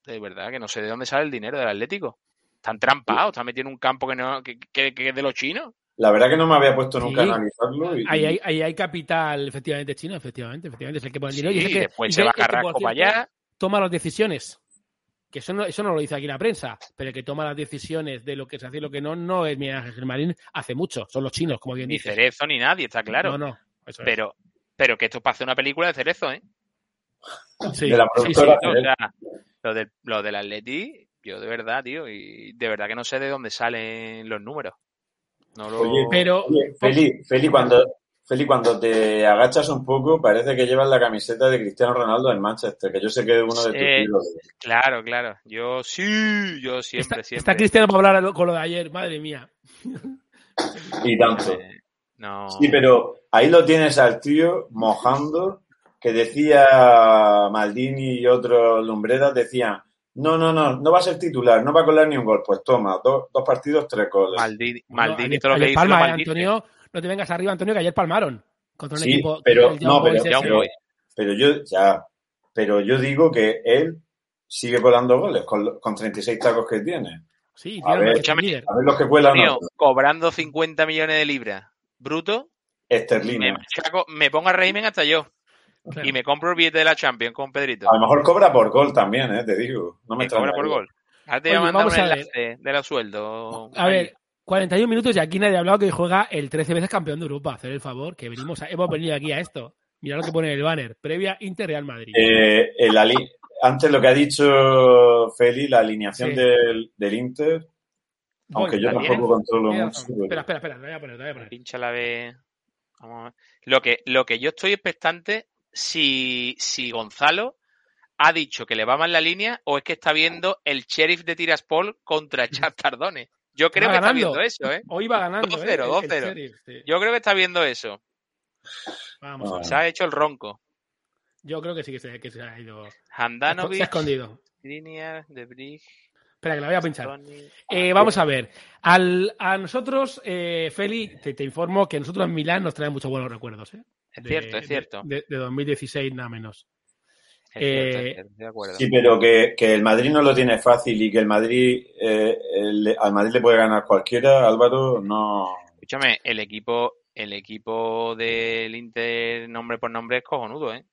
de verdad, que no sé de dónde sale el dinero del Atlético. Están trampados, están en un campo que no que, que- que es de los chinos. La verdad que no me había puesto nunca Sí. a analizarlo. Y, Ahí hay, ahí hay capital, efectivamente, chino, efectivamente, efectivamente, es el que pone el dinero. y Sí, es el que- después y se va por Carrasco para allá. Toma las decisiones. Que eso no, eso no lo dice aquí la prensa, pero el que toma las decisiones de lo que se hace y lo que no, no es Miguel Ángel Marín hace mucho, son los chinos, como bien Ni dices. Cerezo ni nadie, está claro. No, no, eso es. Pero, pero que esto es para hacer una película de Cerezo, ¿eh? Sí, de la sí, sí. productora O sea, lo del, lo del Atleti, yo de verdad, tío, y de verdad que no sé de dónde salen los números. No lo... Oye, Pero, Oye, Feli, Feli, cuando, Feli, cuando te agachas un poco, parece que llevas la camiseta de Cristiano Ronaldo en Manchester, que yo sé que es uno de tus Eh. Claro, claro. Yo sí, yo siempre, está, siempre. está Cristiano para hablar con lo de ayer, madre mía. Y tanto. Eh, no. Sí, pero ahí lo tienes al tío mojando, que decía Maldini y otros lumbreras, decían, no, no, no, no va a ser titular, no va a colar ni un gol. Pues toma, dos, dos partidos, tres goles. Maldini, Maldini todo lo que dice palma, eh, maldice. Antonio, no te vengas arriba, Antonio, que ayer palmaron contra un Sí, equipo. pero, el no, Young pero, pero, yo, ya, pero yo digo que él sigue colando goles con, con 36 tacos que tiene. Sí, A ver. A ver los que cuelan Tío, cobrando 50 millones de libras bruto, me, Esterlina. machaco- me pongo a régimen hasta yo. Claro. Y me compro el billete de la Champions con Pedrito. A lo mejor cobra por gol también, eh, te digo. No me Me cobra por gol. Ahora te Oye, voy a mandar vamos un enlace de los sueldos. A ver, 41 minutos y aquí nadie ha hablado que juega el 13 veces campeón de Europa. Hacer el favor, que venimos a- hemos venido aquí a esto. Mira lo que pone en el banner. Previa Inter Real Madrid. Eh, el ali- antes lo que ha dicho Feli, la alineación Sí. del, del Inter, Voy, aunque yo también. tampoco controlo Tienes mucho. Espera, espera, espera, te voy a poner, te voy a poner. Pincha la B. Vamos a ver. Lo que, lo que yo estoy expectante, si, si Gonzalo ha dicho que le va mal la línea o es que está viendo el sheriff de Tiraspol contra Chad Tardone. Yo creo Va que está viendo eso, ¿eh? Hoy va ganando. 2-0, ¿eh? El- el 2-0. Sheriff, sí. Yo creo que está viendo eso. Vamos a Ah. ver. Se ha hecho el ronco. Yo creo que sí que se, que se ha ido. Se Handanovic, ha escondido. Skriniar, De Brig, Espera, que la voy a pinchar. Eh, vamos a ver. Al, a nosotros, eh, Feli, te, te informo que nosotros en Milán nos traen muchos buenos recuerdos. ¿eh? Es De- cierto, es cierto. De, de 2016, nada menos. Es cierto, Eh, es cierto, estoy de acuerdo. Sí, pero que, que el Madrid no lo tiene fácil y que el Madrid, eh, el- al Madrid le puede ganar cualquiera, Álvaro, no. Escúchame, el equipo, el equipo del Inter nombre por nombre es cojonudo, ¿eh?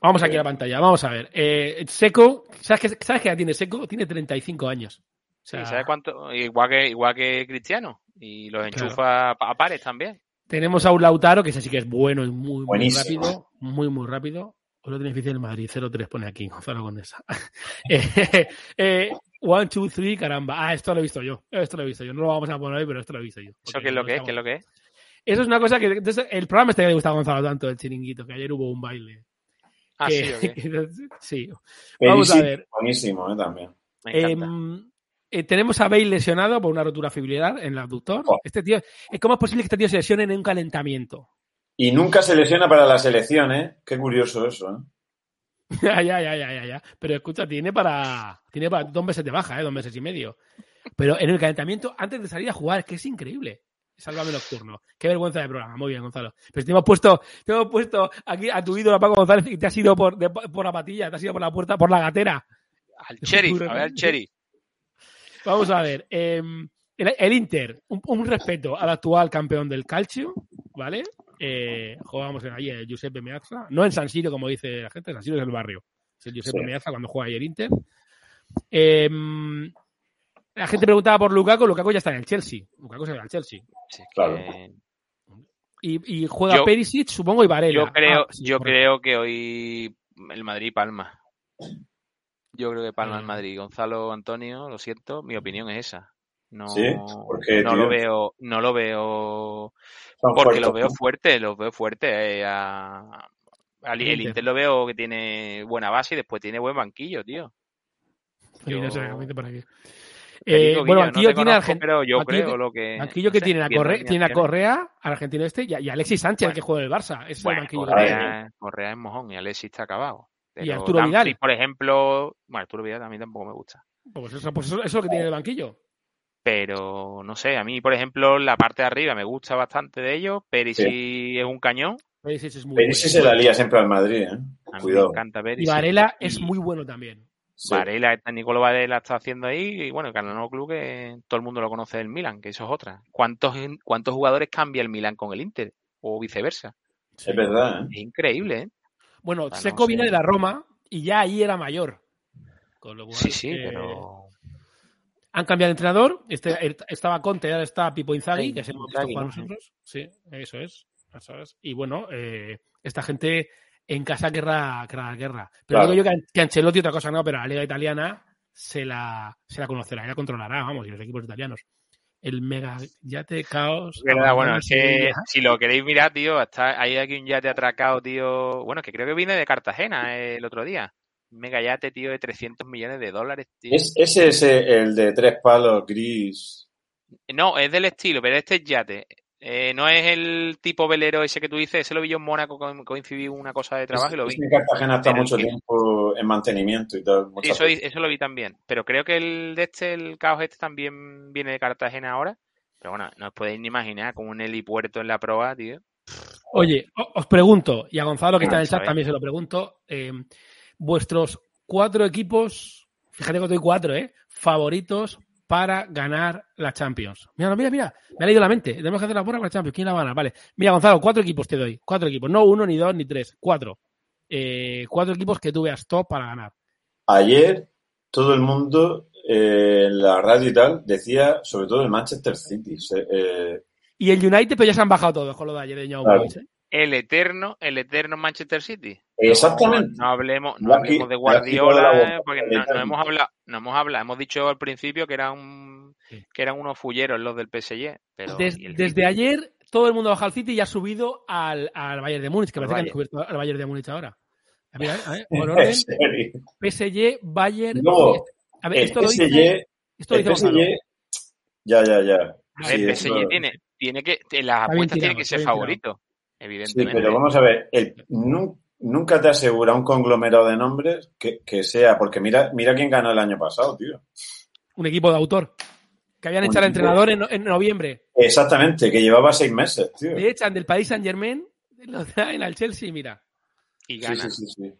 Vamos aquí a la pantalla, vamos a ver. Eh, Seco, ¿sabes qué, ¿sabes qué tiene Seco? Tiene 35 años. O sea, Sí, ¿sabes cuánto? Igual que, igual que Cristiano. Y los enchufa a pares también. Tenemos a un Lautaro, que ese sí que es bueno y muy, rápido. Muy, muy rápido. Hoy lo tiene difícil el Madrid, 0-3 pone aquí, Gonzalo con esa. eh, eh, one, two, three, caramba. Ah, esto lo he visto yo. Esto lo he visto yo. No lo vamos a poner hoy, pero esto lo he visto yo. ¿Eso qué es lo que es? ¿Qué es lo que es? Eso es una cosa que. entonces, el programa este que le gusta a Gonzalo tanto, el chiringuito, que ayer hubo un baile. Ah, que- sí, sí. Vamos a ver. Buenísimo, eh, también. Me encanta. Em, eh, tenemos a Bale lesionado por una rotura fibrilar en el abductor. Oh. Este tío, eh, ¿cómo es posible que este tío se lesione en un calentamiento? Y nunca se lesiona para la selección, ¿eh? Qué curioso eso, ¿eh? ya, ya, ya, ya, ya, ya. Pero escucha, tiene para, tiene para dos meses de baja, ¿eh? dos meses y medio. Pero en el calentamiento, antes de salir a jugar, es que es increíble. Sálvame nocturno. Qué vergüenza de programa. Muy bien, Gonzalo. Pero te hemos puesto, te hemos puesto aquí a tu ídolo, Paco González, y te has ido por, de- por la patilla, te has ido por la puerta, por la gatera. Al sheriff, a ver al sheriff. Vamos a ver. eh, el, el Inter, un, un respeto al actual campeón del calcio, ¿vale? Eh, jugamos en el Giuseppe Meazza, no en San Siro, como dice la gente, San Siro es el barrio. Es el Giuseppe Sí. Meazza cuando juega ahí el Inter. Eh, la gente preguntaba por Lukaku, Lukaku ya está en el Chelsea. Lukaku se va al Chelsea. Sí, Claro. que- Y, y juega Yo- Perisic, supongo, y Varela. Yo creo, Ah, sí, yo creo que hoy el Madrid palma. Yo creo que palma el Mm. Madrid. Gonzalo Antonio, lo siento, mi opinión es esa. No, ¿Sí? ¿Por qué, no lo veo, no lo veo Son porque fuertes, lo veo ¿no? fuerte, lo veo fuerte eh, a, El El Inter. Inter lo veo que tiene buena base y después tiene buen banquillo, tío. Yo- aquí. Eh, digo, bueno, Guillo, no tiene conozco, Argen- pero yo Banquillo creo que- lo que. Banquillo no que sé, tiene a, viendo Corre- tiene a. Correa, al argentino este, y a, Alexis Sánchez, que juega en el Barça. Ese es el Bueno, banquillo. que Correa, tiene. Correa, Correa es mojón y Alexis está acabado. Pero Arturo Dumfries, Vidal. por ejemplo, bueno, Arturo Vidal a mí tampoco me gusta. Pues eso, pues eso, eso es lo que tiene el banquillo. Pero no sé, a mí, por ejemplo, la parte de arriba me gusta bastante de ellos. Perisic es un cañón. Perisic es muy Perisic bueno. se la lía siempre al Madrid, ¿eh? A mí me Cuidado. encanta Y Perisic. Varela es Y muy bueno también. Sí. Varela, está Nicolo Varela está haciendo ahí. Y bueno, Club que todo el mundo lo conoce del Milan, que eso es otra. ¿Cuántos, cuántos jugadores cambia el Milan con el Inter? O viceversa. Es verdad, ¿eh? Es increíble, ¿eh? Bueno, Ah, no Seco viene de la Roma y ya ahí era mayor. Con lo cual, Sí, sí, eh, pero. Han cambiado de entrenador. Este, estaba Conte, ahora está Pipo Inzaghi, Sí, que se hemos visto ¿no? nosotros. Sí, eso es. Eso es. Y bueno, eh, esta gente en casa querrá, querrá la guerra. Pero Claro. digo yo que, que Ancelotti otra cosa no, pero la liga italiana se la, se la conocerá y la controlará, vamos, y los equipos italianos. El mega yate caos. Es verdad, bueno, es que si lo queréis mirar, tío, está, hay aquí un yate atracado, tío. Bueno, que creo que viene de Cartagena eh, el otro día. Un mega yate, tío, de 300 millones de dólares, tío. Es, ese es el de tres palos gris. No, es del estilo, pero este es yate. Eh, no es el tipo velero ese que tú dices, ese lo vi yo en Mónaco, co- coincidí una cosa de trabajo y lo vi. En Cartagena está mucho que- tiempo en mantenimiento y tal. Eso, eso lo vi también. Pero creo que el de este, el caos este también viene de Cartagena ahora. Pero bueno, no os podéis ni imaginar con un helipuerto en la proa, tío. Oye, os pregunto, y a Gonzalo que está en el chat también se lo pregunto, eh, vuestros cuatro equipos, fíjate que os doy cuatro, ¿eh? Favoritos para ganar la Champions. Mira, mira, mira, me ha leído la mente. Tenemos que hacer la porra para la Champions. ¿Quién la va a ganar? Vale. Mira, Gonzalo, cuatro equipos te doy. Cuatro equipos. No uno, ni dos, ni tres. Cuatro. Eh, cuatro equipos que tú veas top para ganar. Ayer todo el mundo eh, en la radio y tal decía, sobre todo el Manchester City. se- eh, Y el United, pero ya se han bajado todos con lo de ayer de Young Claro. Boys, ¿eh? El eterno, el eterno Manchester City. exactamente. No hablemos, no Yo aquí- hablemos de Guardiola, boca, porque no, no hemos hablado, no hemos hablado, hemos dicho al principio que eran Sí. que eran unos fulleros los del PSG, pero Des- desde ayer todo el mundo baja al City y ha subido al, al Bayern de Múnich, que parece que han Bayern. descubierto al Bayern de Múnich ahora. A ver, a ver, por orden. PSG, Bayern. No, a ver, El esto lo dice. PSG, Esto lo dice. PSG, ya, ya, ya. A ver, Sí, PSG tiene, tiene que, las apuestas tiene tirado, que ser bien favorito, Sí, evidentemente. pero vamos a ver, el- nunca te asegura un conglomerado de nombres que, que sea, porque mira, mira quién ganó el año pasado, tío. Un equipo de autor. Que habían echado al entrenador en, en noviembre. Exactamente, que llevaba seis meses, tío. Le echan del Paris Saint Germain, lo traen al Chelsea, mira. y Sí, gana. sí, sí, sí.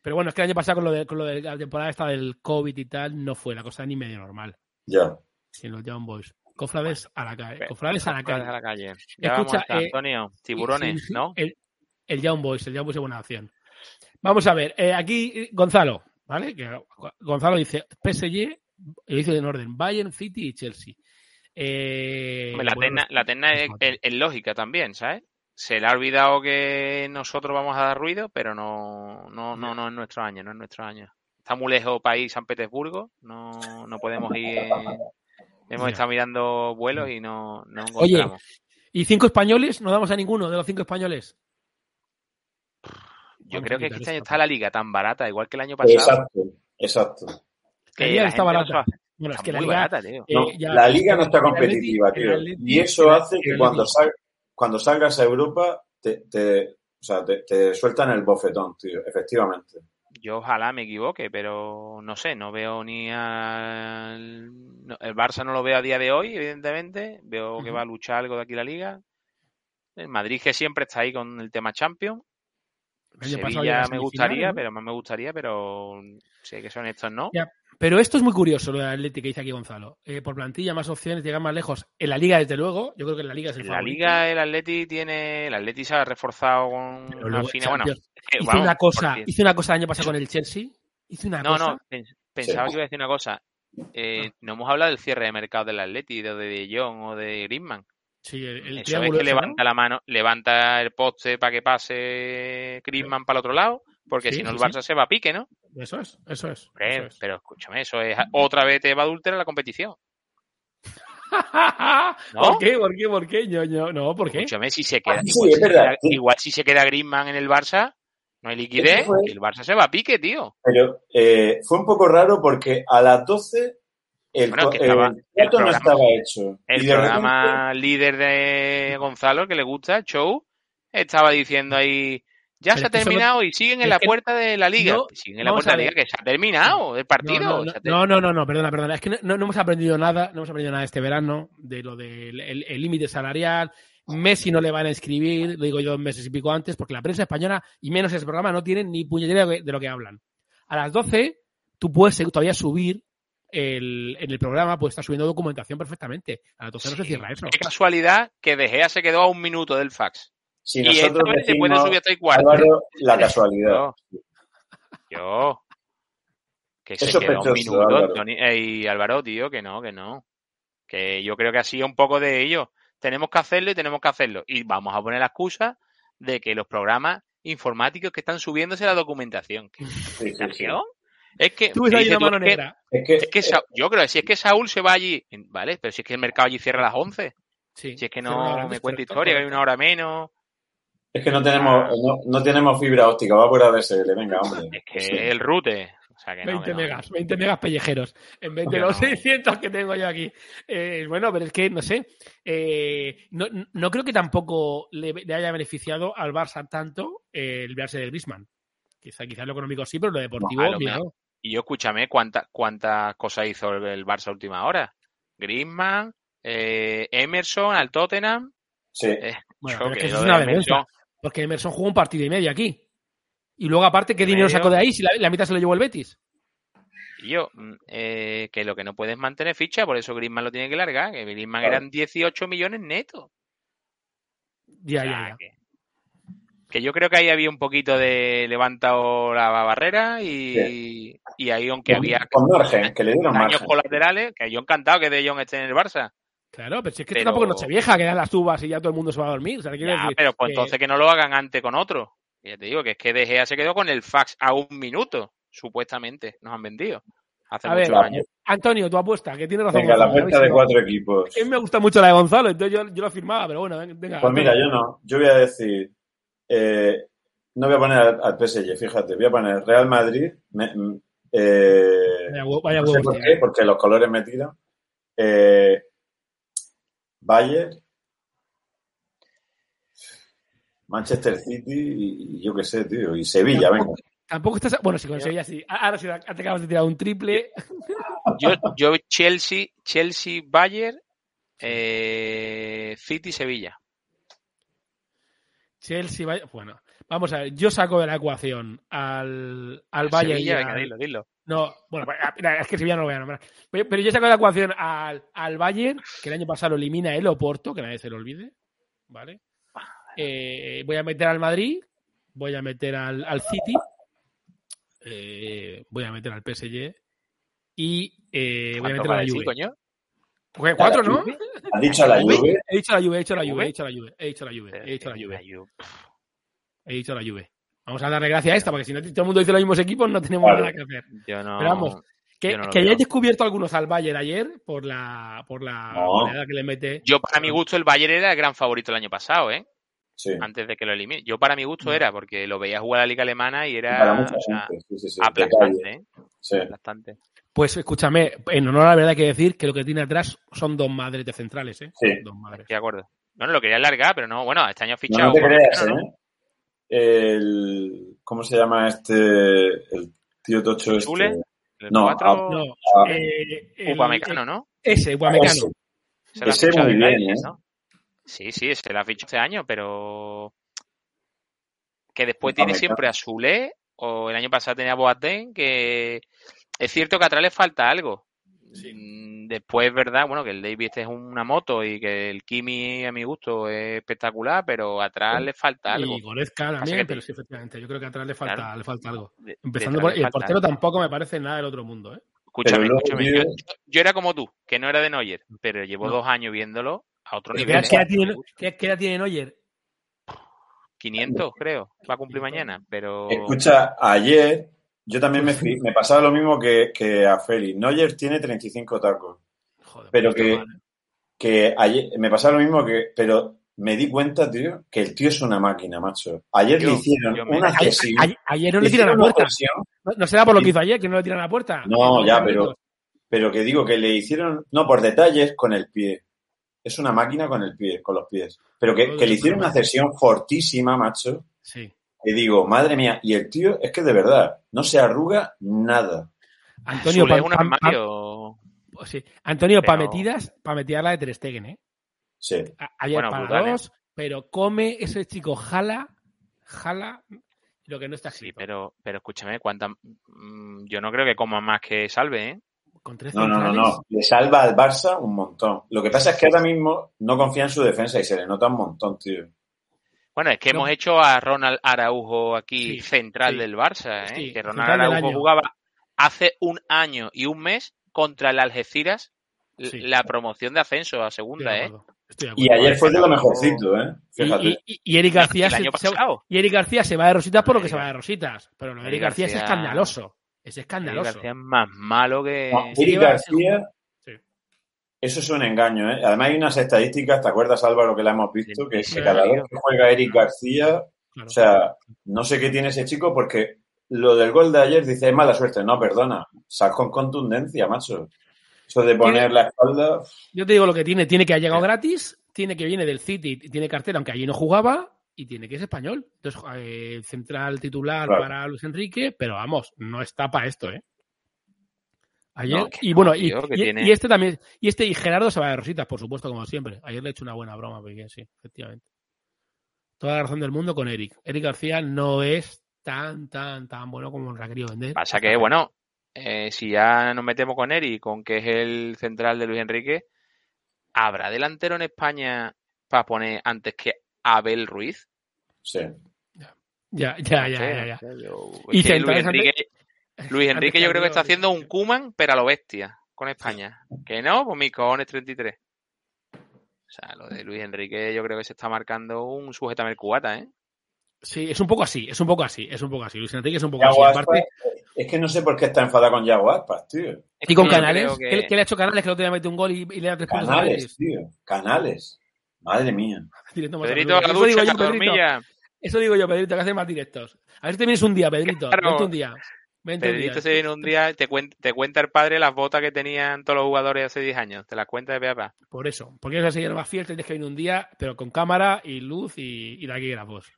Pero bueno, es que el año pasado con lo de, con lo de la temporada esta del COVID y tal, no fue la cosa ni medio normal. Ya. En los Young Boys. Cofrades a la calle. Cofrades a la calle. la calle. Ya Escucha, vamos a eh, Antonio, tiburones, Sí, sí, ¿no? El, el Young Boys, el Young Boys es buena opción. Vamos a ver, eh, aquí eh, Gonzalo, ¿vale? Que Gonzalo dice PSG, lo dice en orden, Bayern, City y Chelsea. Eh, la, bueno, terna, la terna es, los- es- es lógica también, ¿sabes? Se le ha olvidado que nosotros vamos a dar ruido, pero no, no, no, no es nuestro año, no es nuestro año. Está muy lejos país San Petersburgo, no, no podemos ir. en- Hemos estado mirando vuelos y no, no Oye, encontramos. ¿Y cinco españoles? No damos a ninguno de los cinco españoles. Yo vamos creo a que este año está la liga tan barata, igual que el año pasado. Exacto, exacto. Que la liga la está barata. Bueno, es Está que la muy liga. barata, tío. eh, No, ya- la liga no está competitiva, tío. Y eso hace que cuando, sal- cuando salgas a Europa te, te, o sea, te, te sueltan el bofetón, tío, efectivamente. Yo ojalá me equivoque, pero no sé, no veo ni al... no, el Barça no lo veo a día de hoy, evidentemente. Veo que va a luchar algo de aquí la liga. El Madrid que siempre está ahí con el tema Champions. el año pasado llegó a Sevilla me gustaría, ¿no? pero más me gustaría, pero sé que son estos no. Ya, Pero esto es muy curioso lo del Atlético que dice aquí Gonzalo. Eh, por plantilla, más opciones, llegar más lejos. En la liga, desde luego, yo creo que en la liga es el En la liga el Atleti tiene... El Atleti se ha reforzado con Pero una luego. Bueno, vamos, cosa, porque- hizo una cosa el año pasado con el Chelsea. Hizo una No, cosa. no, pens- pensaba que iba a decir una cosa. Eh, no hemos hablado del cierre de mercado del Atleti, de De Jong o de Griezmann. Sí, el, el Eso es que ese, ¿no? levanta la mano, levanta el poste para que pase Griezmann para el otro lado, porque Sí, si no el Barça se va a pique, ¿no? Eso es, eso es. Hombre, eso es. Pero escúchame, eso es otra vez te va a adulterar la competición. ¿No? ¿Por qué? ¿Por qué? ¿Por qué? Yo, yo, no, ¿por qué? Escúchame, si se queda, Ah, igual, si se verdad, queda- sí. igual si se queda Griezmann en el Barça, No hay liquidez el Barça se va a pique, tío. Pero eh, fue un poco raro porque a las 12 el, Bueno, co- que estaba- el el plato no programa- estaba hecho. El y de programa líder de Gonzalo, que le gusta, el show, estaba diciendo ahí, ya Pero se ha no- terminado y siguen en la puerta de la liga. no- siguen en la puerta de la liga, que se ha terminado el partido. No, no, no, no, no, no, perdona, perdona. Es que no, no hemos aprendido nada, no hemos aprendido nada este verano de lo del el- el límite salarial. Messi no le van a escribir, lo digo yo dos meses y pico antes, porque la prensa española, y menos ese programa, no tienen ni puñetera de lo que hablan. A las 12, tú puedes todavía subir el, en el programa, puedes estar subiendo documentación perfectamente. A las 12 no se cierra eso. Qué casualidad que De Gea se quedó a un minuto del fax. Si y nosotros se puede subir hasta el cuarto. Álvaro, la casualidad. Yo. Yo. Que se quedó un minuto, Álvaro. Tony- eh, y Álvaro, tío, que no, que no. Que yo creo que ha sido un poco de ello. Tenemos que hacerlo y tenemos que hacerlo. Y vamos a poner la excusa de que los programas informáticos que están subiéndose la documentación. ¿Qué Sí, sí? Es que, Tú ves que ahí dices una tú, mano es que- negra. Es que, es que yo creo que si es que Saúl se va allí, ¿vale? Pero si es que el mercado allí cierra a las 11. Sí, Si es que no me cuenta historia, que hay una hora menos. es que no tenemos, no, no tenemos fibra óptica, va por ADSL, venga, hombre. Es que Sí. el rute. O sea que no, 20 que no. megas, 20 megas pellejeros, en vez de los no. 600 que tengo yo aquí. Eh, bueno, pero es que, no sé, eh, no, no creo que tampoco le, le haya beneficiado al Barça tanto eh, el verse de Griezmann. Quizá, quizá lo económico sí, pero lo deportivo, a lo mira, mejor. Y yo escúchame cuántas cuántas cosas hizo el, el Barça a última hora. Griezmann, eh, Emerson al Tottenham. Sí. eh, Bueno, yo pero es que que eso es una vergüenza. Emerson- porque Emerson jugó un partido y medio aquí. Y luego, aparte, ¿qué dinero Medio. sacó de ahí si la, la mitad se lo llevó el Betis? Y yo, mm, eh, que lo que no puedes mantener ficha, por eso Griezmann lo tiene que largar, que Griezmann Claro. eran 18 millones netos. Ya, O sea, ya, ya. Que, que yo creo que ahí había un poquito de levantado la barrera y, y ahí aunque había Con margen, que le dieron daños margen. colaterales, que yo encantado que De Jong esté en el Barça. Claro, pero si es que Pero- esto tampoco es Nochevieja, que dan las tubas y ya todo el mundo se va a dormir. O sea, Ya, decir pero pues que- entonces que no lo hagan antes con otro. Ya te digo que es que De Gea se quedó con el fax a un minuto, supuestamente, nos han vendido. Hace A ver, muchos años. Antonio, tu apuesta, que tiene razón. Venga, la cuenta de cuatro equipos. Es que me gusta mucho la de Gonzalo, entonces yo, yo lo firmaba, pero bueno, ven- venga. Pues mira, yo no. Yo voy a decir. Eh, no voy a poner al, al PSG, fíjate. Voy a poner Real Madrid. me- mm, eh, Vaya vaya no sé por qué, porque los colores me tiran. Eh, Bayern. Manchester City y, y yo qué sé, tío. Y Sevilla, venga. Tampoco estás. Bueno, si con Sevilla sí. Ahora sí, te acabas de tirar un triple. Yo, yo Chelsea, Chelsea, Bayern, eh, City, Sevilla. Chelsea, vaya- bueno, vamos a ver. Yo saco de la ecuación al, al Bayern. y al- venga, dilo, dilo. No, bueno, es que Sevilla no lo voy a nombrar. Pero, yo saco de la ecuación al, al Bayern, que el año pasado lo elimina el Oporto, que nadie se lo olvide. ¿Vale? Eh, voy a meter al Madrid, voy a meter al, al City, eh, voy a meter al PSG y eh, voy a ¿Cuánto meter a la coño? Pues cuatro, ¿no? ¿Has dicho a la Juve? He dicho la Juve, he dicho la ¿La Juve, he dicho la Juve, he dicho la Juve, he dicho la Juve, La Juve. he dicho la Juve. Vamos a darle gracias a esta, porque si no todo el mundo dice los mismos equipos, no tenemos Claro. nada que hacer. Yo no. Pero vamos, que, no hayáis descubierto algunos al Bayern ayer por la, por la No. que le mete. Yo, para mi gusto, el Bayern era el gran favorito el año pasado, ¿eh? Sí. Antes de que lo elimine. Yo, para mi gusto, No. era, porque lo veía jugar a la Liga Alemana y era Para mucha o sea, gente. Sí, sí, aplastante. ¿eh? Sí. Aplastante. Pues escúchame, en honor a la verdad hay que decir que lo que tiene atrás son dos madres de centrales, ¿eh? Sí. Dos madres. De acuerdo. No, no lo quería alargar, pero no, bueno, este año ha No, fichado. no te creas. ¿eh? El, ¿Cómo se llama este? El tío tocho este. ¿Zule? El No, cuatro, No, Ah, eh, el- Upamecano, ¿no? Ese, Upamecano. ese. Se Ese muy bien, ¿eh? ¿no? Sí, sí, se lo ha fichado este año, pero que después tiene siempre a Zule o el año pasado tenía a Boateng, que es cierto que atrás le falta algo. Mm, Después es verdad, bueno, que el David este es una moto y que el Kimi a mi gusto es espectacular, pero atrás le falta algo. Y Goretzka también, que- pero sí, efectivamente. Yo creo que atrás le falta, Claro. le falta algo. Empezando por le y el portero algo. tampoco me parece nada del otro mundo, ¿eh? Escúchame, luego, escúchame. Yo, yo era como tú, que no era de Neuer, pero llevo No. dos años viéndolo a otro ¿Qué nivel. qué edad tiene, qué- qué edad tiene Neuer? 500, creo, va a cumplir mañana, pero... Escucha, ayer yo también me, fi- me pasaba lo mismo que, que a Félix. Neuer tiene 35 tacos. Joder, Pero pues que- mal, ¿eh? Que ayer me pasaba lo mismo que. Pero me di cuenta, tío, que el tío es una máquina, macho. Ayer Yo- le hicieron yo una Ayer, cesión. ayer- ayer no le le tiran a la puerta. No, no será por lo que hizo ayer, que no le tiran a la puerta. No, ya, pero, pero que digo que le hicieron, no, por detalles con el pie. Es una máquina con el pie, con los pies. Pero que, que le hicieron una cesión fortísima, macho. Sí. Que digo, madre mía, y el tío es que de verdad, no se arruga nada. Antonio, es pa- un pues sí. Antonio, Pero- para metidas, para metidas la de Ter Stegen, ¿eh? Sí. A- Ayer Bueno, para brutal, ¿eh? dos, pero come ese chico, jala, jala lo que no está Sí, escrito. pero, pero escúchame, cuánta, mm, yo no creo que coma más que salve, ¿eh? Con tres No, no, no, no. Le salva al Barça un montón. Lo que pasa es que ahora mismo no confía en su defensa y se le nota un montón, tío. Bueno, es que No. hemos hecho a Ronald Araujo aquí Sí, central sí. del Barça, ¿eh? Sí, que Ronald Araujo jugaba hace un año y un mes contra el Algeciras la promoción de ascenso a segunda, ¿eh? de Y ayer fue de lo mejorcito, ¿eh? Y, Fíjate. y- y- y Eric García se, y Eric García se va de rositas por lo que se Eric va de rositas. Pero lo de Eric Eric García es escandaloso. Es Eric escandaloso. García es más malo que... No, Eric García. Eso es un engaño, ¿eh? Además hay unas estadísticas, ¿te acuerdas Álvaro que la hemos visto? Que, Sí, que cada vez que juega Eric García, Claro. o sea, no sé qué tiene ese chico porque lo del gol de ayer dice, es mala suerte. No, perdona, sal con contundencia, macho. Eso de poner Tiene- la espalda... Yo te digo lo que tiene. Tiene que ha llegado gratis, tiene que viene del City, y tiene cartera, aunque allí no jugaba, y tiene que es español. Entonces, eh, central titular Claro. para Luis Enrique, pero vamos, no está para esto, ¿eh? Ayer, No, y no, bueno, y, tío, que y- tiene- y este también, y este y Gerardo se va de rositas, por supuesto, como siempre. Ayer le he hecho una buena broma, porque sí, efectivamente. Toda la razón del mundo con Eric. Eric García no es tan, tan, tan bueno como nos ha querido vender. Pasa que, bueno, eh, si ya nos metemos con Eric, con que es el central de Luis Enrique, ¿habrá delantero en España para poner antes que Abel Ruiz? Sí. Ya, ya, ya, ya, ya. yo- Y Luis centrales antes- Enrique, Luis Enrique que yo creo que está haciendo un Kuman, pero a lo bestia, con España. Que no, pues mis cojones 33. O sea, lo de Luis Enrique yo creo que se está marcando un sujetame el cubata, ¿eh? Sí, es un poco así, es un poco así, es un poco así. Luis Enrique es un poco Yago así. Aparte, es que no sé por qué está enfadado con Yago Aspas, tío. y con Canales, que... que le ha hecho Canales, que otro día metió un gol y, y le da tres puntos Canales, tío. Canales. Madre mía. Directo más Pedrito a Eso digo yo, Pedrito. Eso digo yo, Pedrito, que hace más directos. A ver si te vienes un día, Pedrito. Claro. Vente un día. Pedrito se viene un día y te cuenta, te cuenta el padre las botas que tenían todos los jugadores hace 10 años. Te las cuenta de pe a pa. Por eso. Porque es así, más fiel, tienes que venir un día, pero con cámara y luz y, y de aquí la voz.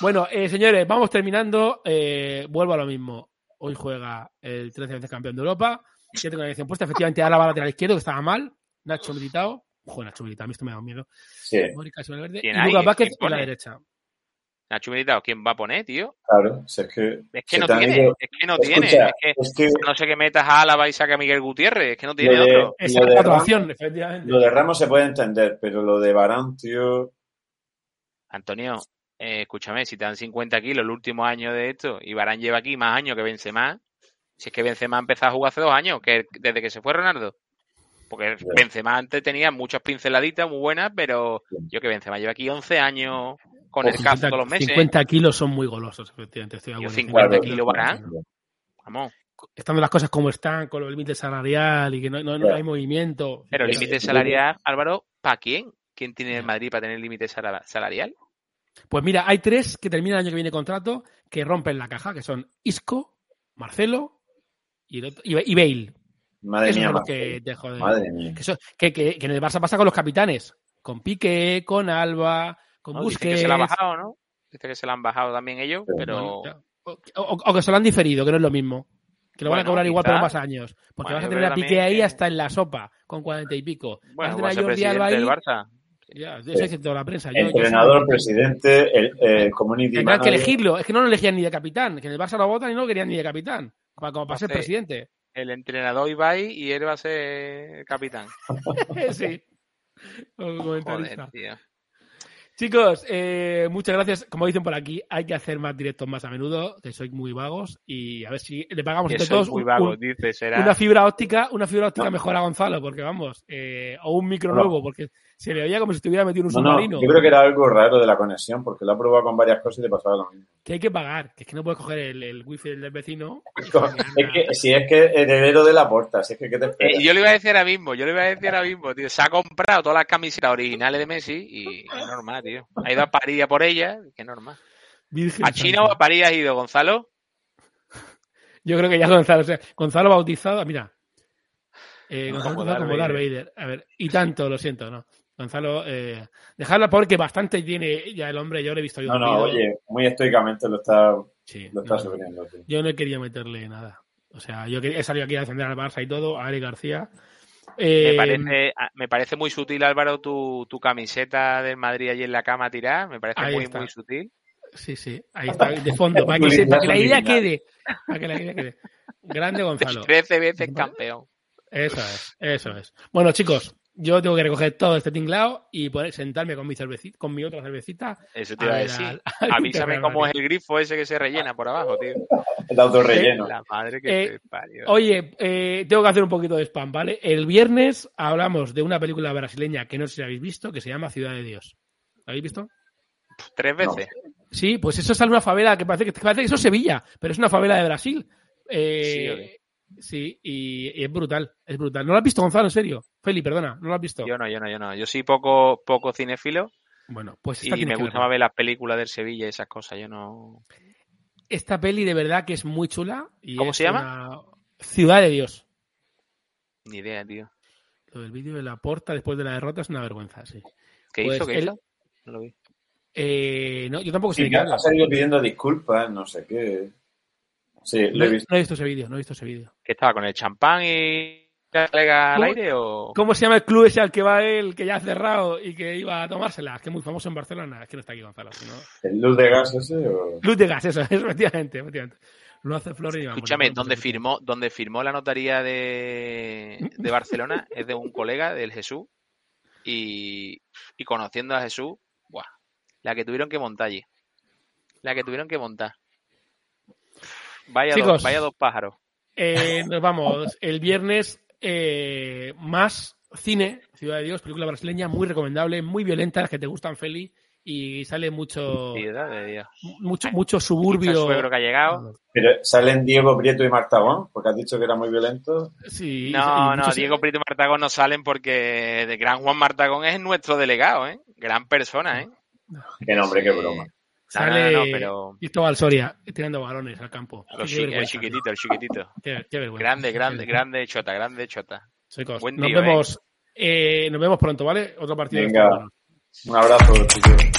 Bueno, eh, señores, vamos terminando. Eh, vuelvo a lo mismo. Hoy juega el 13 veces campeón de Europa. Ya tengo la dirección puesta. Efectivamente, Álava lateral izquierdo, que estaba mal. Nacho Militao. Joder, Nacho Militao, a mí esto me da miedo. Sí, Valverde. ¿Quién Y? Lucas Vázquez ¿Quién en la derecha. Nacho Militao, ¿quién va a poner, tío? claro. Si es que, Es que se no tiene, ido- es que no Escucha, tiene. Es que es que a no sé que metas a Álava y saca a Miguel Gutiérrez, es que no tiene de- otro. Esa Lo es de la opción, efectivamente. lo de Ramos se puede entender, pero lo de Barán, tío, Antonio, eh, escúchame, si te dan 50 kilos el último año de esto y Barán lleva aquí más años que Benzema, si es que Benzema empezó a jugar hace dos años, que desde que se fue Ronaldo. Porque Ya. Benzema antes tenía muchas pinceladitas muy buenas, pero yo que Benzema lleva aquí 11 años con O el cazo todos los meses. 50 kilos son muy golosos, efectivamente. Estoy Yo acuerdo. 50 kilos Barán. Vamos. Estando las cosas como están, con el límite salarial y que no, no- no hay movimiento. Pero el límite salarial, Álvaro, ¿para quién? ¿Quién tiene el Madrid para tener límite sala- salarial? Pues mira, hay tres que terminan el año que viene contrato que rompen la caja, que son Isco, Marcelo y, el otro- y, y Bale. Madre mía, que joden. madre mía. Que, eso- que, que- que en el Barça pasa con los capitanes. Con Piqué, con Alba, con ¿no? Dice Busquets. que se la han bajado, ¿no? Dice que se la han bajado también ellos, Pero pero... Bueno, o, o- o que se lo han diferido, que no es lo mismo. Que lo van a Bueno, cobrar igual, quizá. pero más años. Porque Bueno, vas a yo tener a Piqué ahí que- hasta en la sopa, con cuarenta y pico. Bueno, vas va a tener a Jordi Alba presidente ahí. del Barça. Ya, eso es toda la prensa. Yo- yo Entrenador, soy- presidente, el, el community Tendrán que elegirlo. Es que no lo elegían ni de capitán. Que en el Barça lo votan y no lo querían ni de capitán. Para, como para ser Sí. presidente. El entrenador Ibai y él va a ser capitán. sí. Joder, tío. Chicos, eh, muchas gracias. Como dicen por aquí, hay que hacer más directos más a menudo, que sois muy vagos y a ver si le pagamos entre soy todos muy un- vago, un- dice, será. una fibra óptica, una fibra óptica No. mejor a Gonzalo, porque vamos, eh, o un micro No. nuevo, porque se le oía como si estuviera metido en un No, no, submarino. yo creo que era algo raro de la conexión, porque lo ha probado con varias cosas y le pasaba lo mismo. Que hay que pagar, que es que no puedes coger el, el wifi del vecino. Es que, si es que heredero de la porta, si es que ¿qué te Eh, esperas? yo le iba a decir ahora mismo, yo le iba a decir ahora mismo, tío. Se ha comprado todas las camisetas originales de Messi y es normal, tío. Ha ido a París a por ellas, que es normal. Virgen ¿A China o a París has ido, Gonzalo? Yo creo que ya Gonzalo, o sea, Gonzalo bautizado, mira. Eh, Gonzalo Como bautizado como Darth Darth Vader. A ver, y tanto, lo siento, ¿no? Gonzalo, eh, dejadlo porque bastante tiene ya el hombre, yo lo he visto yo. No, no, oye, muy estoicamente lo está, Sí, lo está no, sufriendo. tío. Yo no he querido meterle nada. O sea, yo quería- he salido aquí a defender al Barça y todo, a Ari García. Me Eh, parece, ah, me parece muy sutil, Álvaro, tu, tu camiseta del Madrid allí en la cama tirada. Me parece muy, está. muy sutil. Sí, sí, ahí está, de fondo, para que, se- para que la idea quede. Para que la idea quede. Grande Gonzalo. 13 veces campeón. Eso es, eso es. Bueno, chicos, yo tengo que recoger todo este tinglado y poder sentarme con mi cervecita, con mi otra cervecita. Eso te iba a ver decir. al- al Avísame cómo es el grifo ese que se rellena por abajo, tío. El autorrelleno. La madre que Eh, te parió. Oye, eh, tengo que hacer un poquito de spam, ¿vale? El viernes hablamos de una película brasileña que no sé si habéis visto, que se llama Ciudad de Dios. ¿La habéis visto? Tres veces. Sí, pues eso es una favela que parece que, que parece que eso es Sevilla, pero es una favela de Brasil. Eh, Sí, oye. sí, y, y es brutal, es brutal. ¿No lo has visto, Gonzalo, en serio? Feli, perdona, ¿no lo has visto? Yo no, yo no, yo no. Yo soy poco, poco cinéfilo Bueno, pues y esta me tienes que gusta más ver las películas del Sevilla y esas cosas. Yo no. Esta peli de verdad que es muy chula. Y ¿Cómo se llama? una- Ciudad de Dios. Ni idea, tío. Lo del vídeo de la porta después de la derrota es una vergüenza, sí. ¿Qué Pues hizo? ¿Qué él- hizo? No lo vi. Eh, no, yo tampoco sé Sí, que ha salido pidiendo disculpas, no sé qué. Sí, No, lo he visto. no he visto ese vídeo, no he visto ese vídeo. ¿Qué estaba con el champán y colega al ¿Cómo? aire o ¿Cómo se llama el club ese al que va él, que ya ha cerrado y que iba a tomárselas? Que es muy famoso en Barcelona. Es que no está aquí Gonzalo. sino- ¿El luz de gas ese o...? Luz de gas, eso, efectivamente, efectivamente. Lo hace Flores Escúchame, no, firmó, donde firmó la notaría de, de Barcelona es de un colega del Jesús y, y conociendo a Jesús, buah, la que tuvieron que montar allí. La que tuvieron que montar. Vaya, Chicos. dos, vaya dos pájaros. Eh, nos vamos el viernes eh, más cine, Ciudad de Dios, película brasileña muy recomendable, muy violenta, las que te gustan, Feli, y sale mucho de Dios. mucho, mucho suburbio. suegro que ha llegado. Pero salen Diego Prieto y Martagón, porque has dicho que era muy violento. Sí, No, no, Diego Prieto y Martagón no salen porque de gran Juan Martagón es nuestro delegado, ¿eh? Gran persona, ¿eh? Qué nombre, qué Sí. Broma. No, no, Sale no, pero Cristóbal Soria tirando balones al campo. los Qué chi- el chiquitito, el chiquitito. tío. Qué, qué vergüenza. Grande, grande, Qué grande chota, grande chota. Chicos, Buen nos tío, ¿eh? vemos, eh, nos vemos pronto, ¿vale? Otro partido. Venga. Un abrazo, chicos.